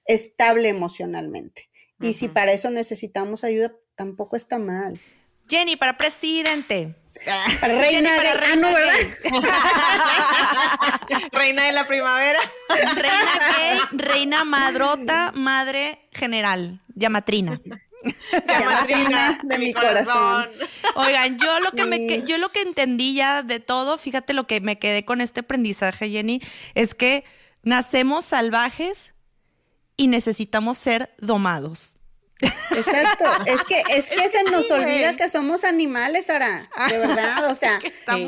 estable emocionalmente. Y si para eso necesitamos ayuda, tampoco está mal. Jenny, para presidente. Reina de ah, no, ¿verdad? reina de la primavera. Reina gay, reina madrota, madre general, llamatrina. De mi corazón. Oigan, yo lo que me yo lo que entendí ya de todo, fíjate lo que me quedé con este aprendizaje, Jenny, es que nacemos salvajes y necesitamos ser domados. Exacto, es que es que se nos olvida que somos animales, Ara, de verdad, o sea,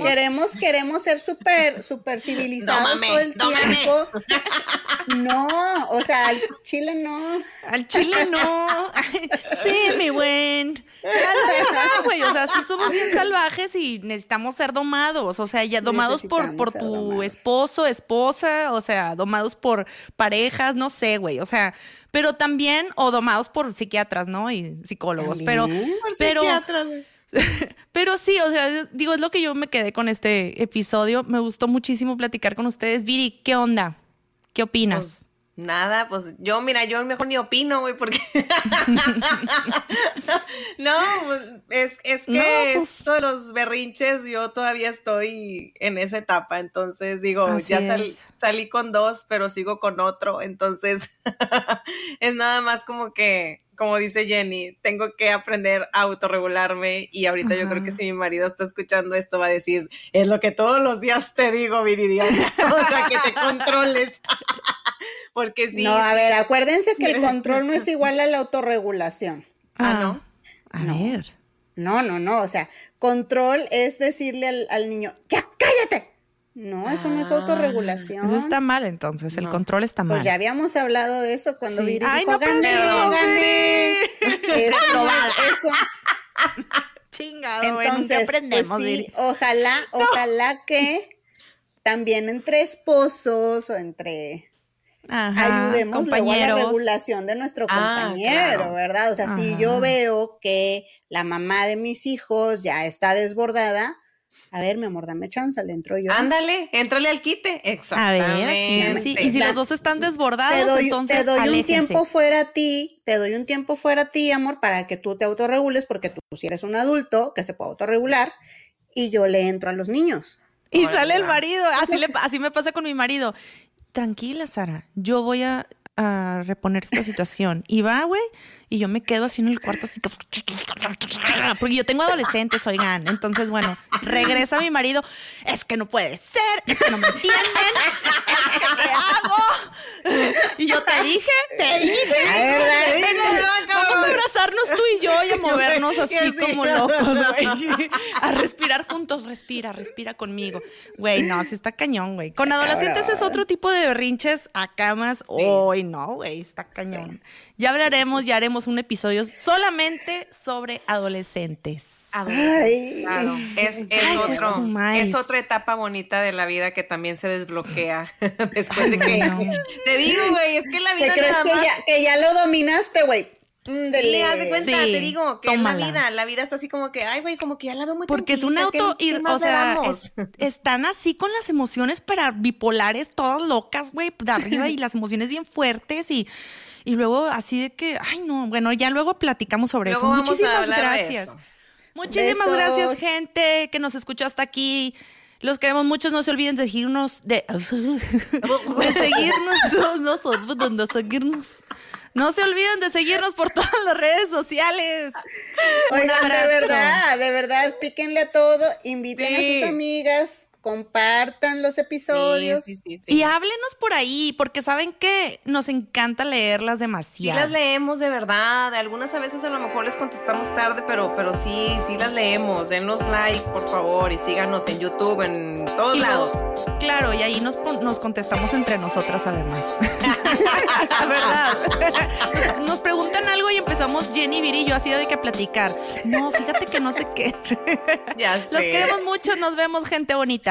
queremos queremos ser súper súper civilizados todo el tiempo. No, o sea, al chile no. Al chile no. sí, mi buen. güey, o sea, sí somos bien salvajes y necesitamos ser domados, o sea, ya domados por, por tu esposo, esposa, o sea, domados por parejas, no sé, güey, o sea, pero también, o domados por psiquiatras, ¿no? Y psicólogos, pero... pero pero sí, o sea, digo, es lo que yo me quedé con este episodio. Me gustó muchísimo platicar con ustedes. Viri, ¿qué onda? ¿Qué opinas? Pues, Nada, pues yo, mira, yo mejor ni opino, güey, porque. no, pues, es, es que pues esto de los berrinches, yo todavía estoy en esa etapa. Entonces digo, ya salí con dos, pero sigo con otro. Entonces es nada más como que, como dice Jenny, tengo que aprender a autorregularme. Y ahorita yo creo que si mi marido está escuchando esto, va a decir: Es lo que todos los días te digo, Viridiana. o sea, que te controles. Porque sí. No, a ver, acuérdense que el control no es igual a la autorregulación. Ah, ¿no? A ver. No, no, no. O sea, control es decirle al, niño, ¡ya, cállate! No, eso no es ah. autorregulación. Eso está mal entonces, el control está pues mal. Pues ya habíamos hablado de eso cuando sí. Ay, no gané, no gané. Eso, eso. Chingado, entonces, aprendemos, pues sí, ojalá, ojalá que también entre esposos o entre ayudemos compañeros. a la regulación de nuestro ah, compañero, ¿verdad? O sea, si yo veo que la mamá de mis hijos ya está desbordada, a ver, mi amor, dame chance, le entro yo. Ándale, éntrale al quite. Exactamente. A ver, sí, Y si los dos están desbordados, te doy, entonces Te doy un tiempo fuera a ti, te doy un tiempo fuera a ti, amor, para que tú te autorregules, porque tú si eres un adulto que se puede autorregular, y yo le entro a los niños. Y sale el marido, así, le, así me pasa con mi marido tranquila, Sara, yo voy a, reponer esta situación. Y va, güey, y yo me quedo así en el cuarto, así porque yo tengo adolescentes, oigan. Entonces, bueno, regresa mi marido. Es que no puede ser, es que no me entienden, es que ¿qué hago? Y yo te dije, te dije. vamos a abrazarnos tú y yo y a movernos así como locos, güey. A respirar juntos, respira, respira conmigo. Güey, no, así está cañón, güey. Con adolescentes es otro tipo de berrinches a camas. Hoy no, güey, está cañón. Ya hablaremos, ya haremos un episodio solamente sobre adolescentes. Claro, es, otro, es otra etapa bonita de la vida que también se desbloquea después de que... Te digo, güey, es que la vida... ¿Te crees que, ya, que ya lo dominaste, güey? Sí, haz de cuenta, te digo que es la vida, la vida está así como que, ay, güey, como que ya la veo muy Porque es un auto, ir, o sea, están así con las emociones para bipolares, todas locas, güey, de arriba y las emociones bien fuertes y y luego así de que, ay no, bueno, ya luego platicamos sobre eso. Muchísimas gracias. Muchísimas gracias, gente, que nos escuchó hasta aquí. Los queremos mucho, no se olviden de seguirnos, de, de seguirnos, no, no, seguirnos. No se olviden de seguirnos por todas las redes sociales. Oigan, de verdad, de verdad, píquenle a todo, inviten a sus amigas, compartan los episodios. y háblenos por ahí, porque saben que nos encanta leerlas demasiado. Sí las leemos de verdad. Algunas a veces a lo mejor les contestamos tarde, pero, pero sí, sí las leemos. Denos like, por favor, y síganos en YouTube, en todos lados. claro, y ahí nos, nos contestamos entre nosotras además. La verdad. Nos preguntan algo y empezamos Jenny Viri y yo así de que platicar. No, fíjate que no sé qué. Ya sé. Los queremos mucho, nos vemos, gente bonita.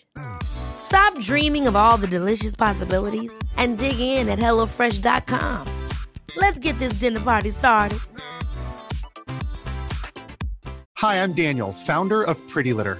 Stop dreaming of all the delicious possibilities and dig in at HelloFresh.com. Let's get this dinner party started. Hi, I'm Daniel, founder of Pretty Litter.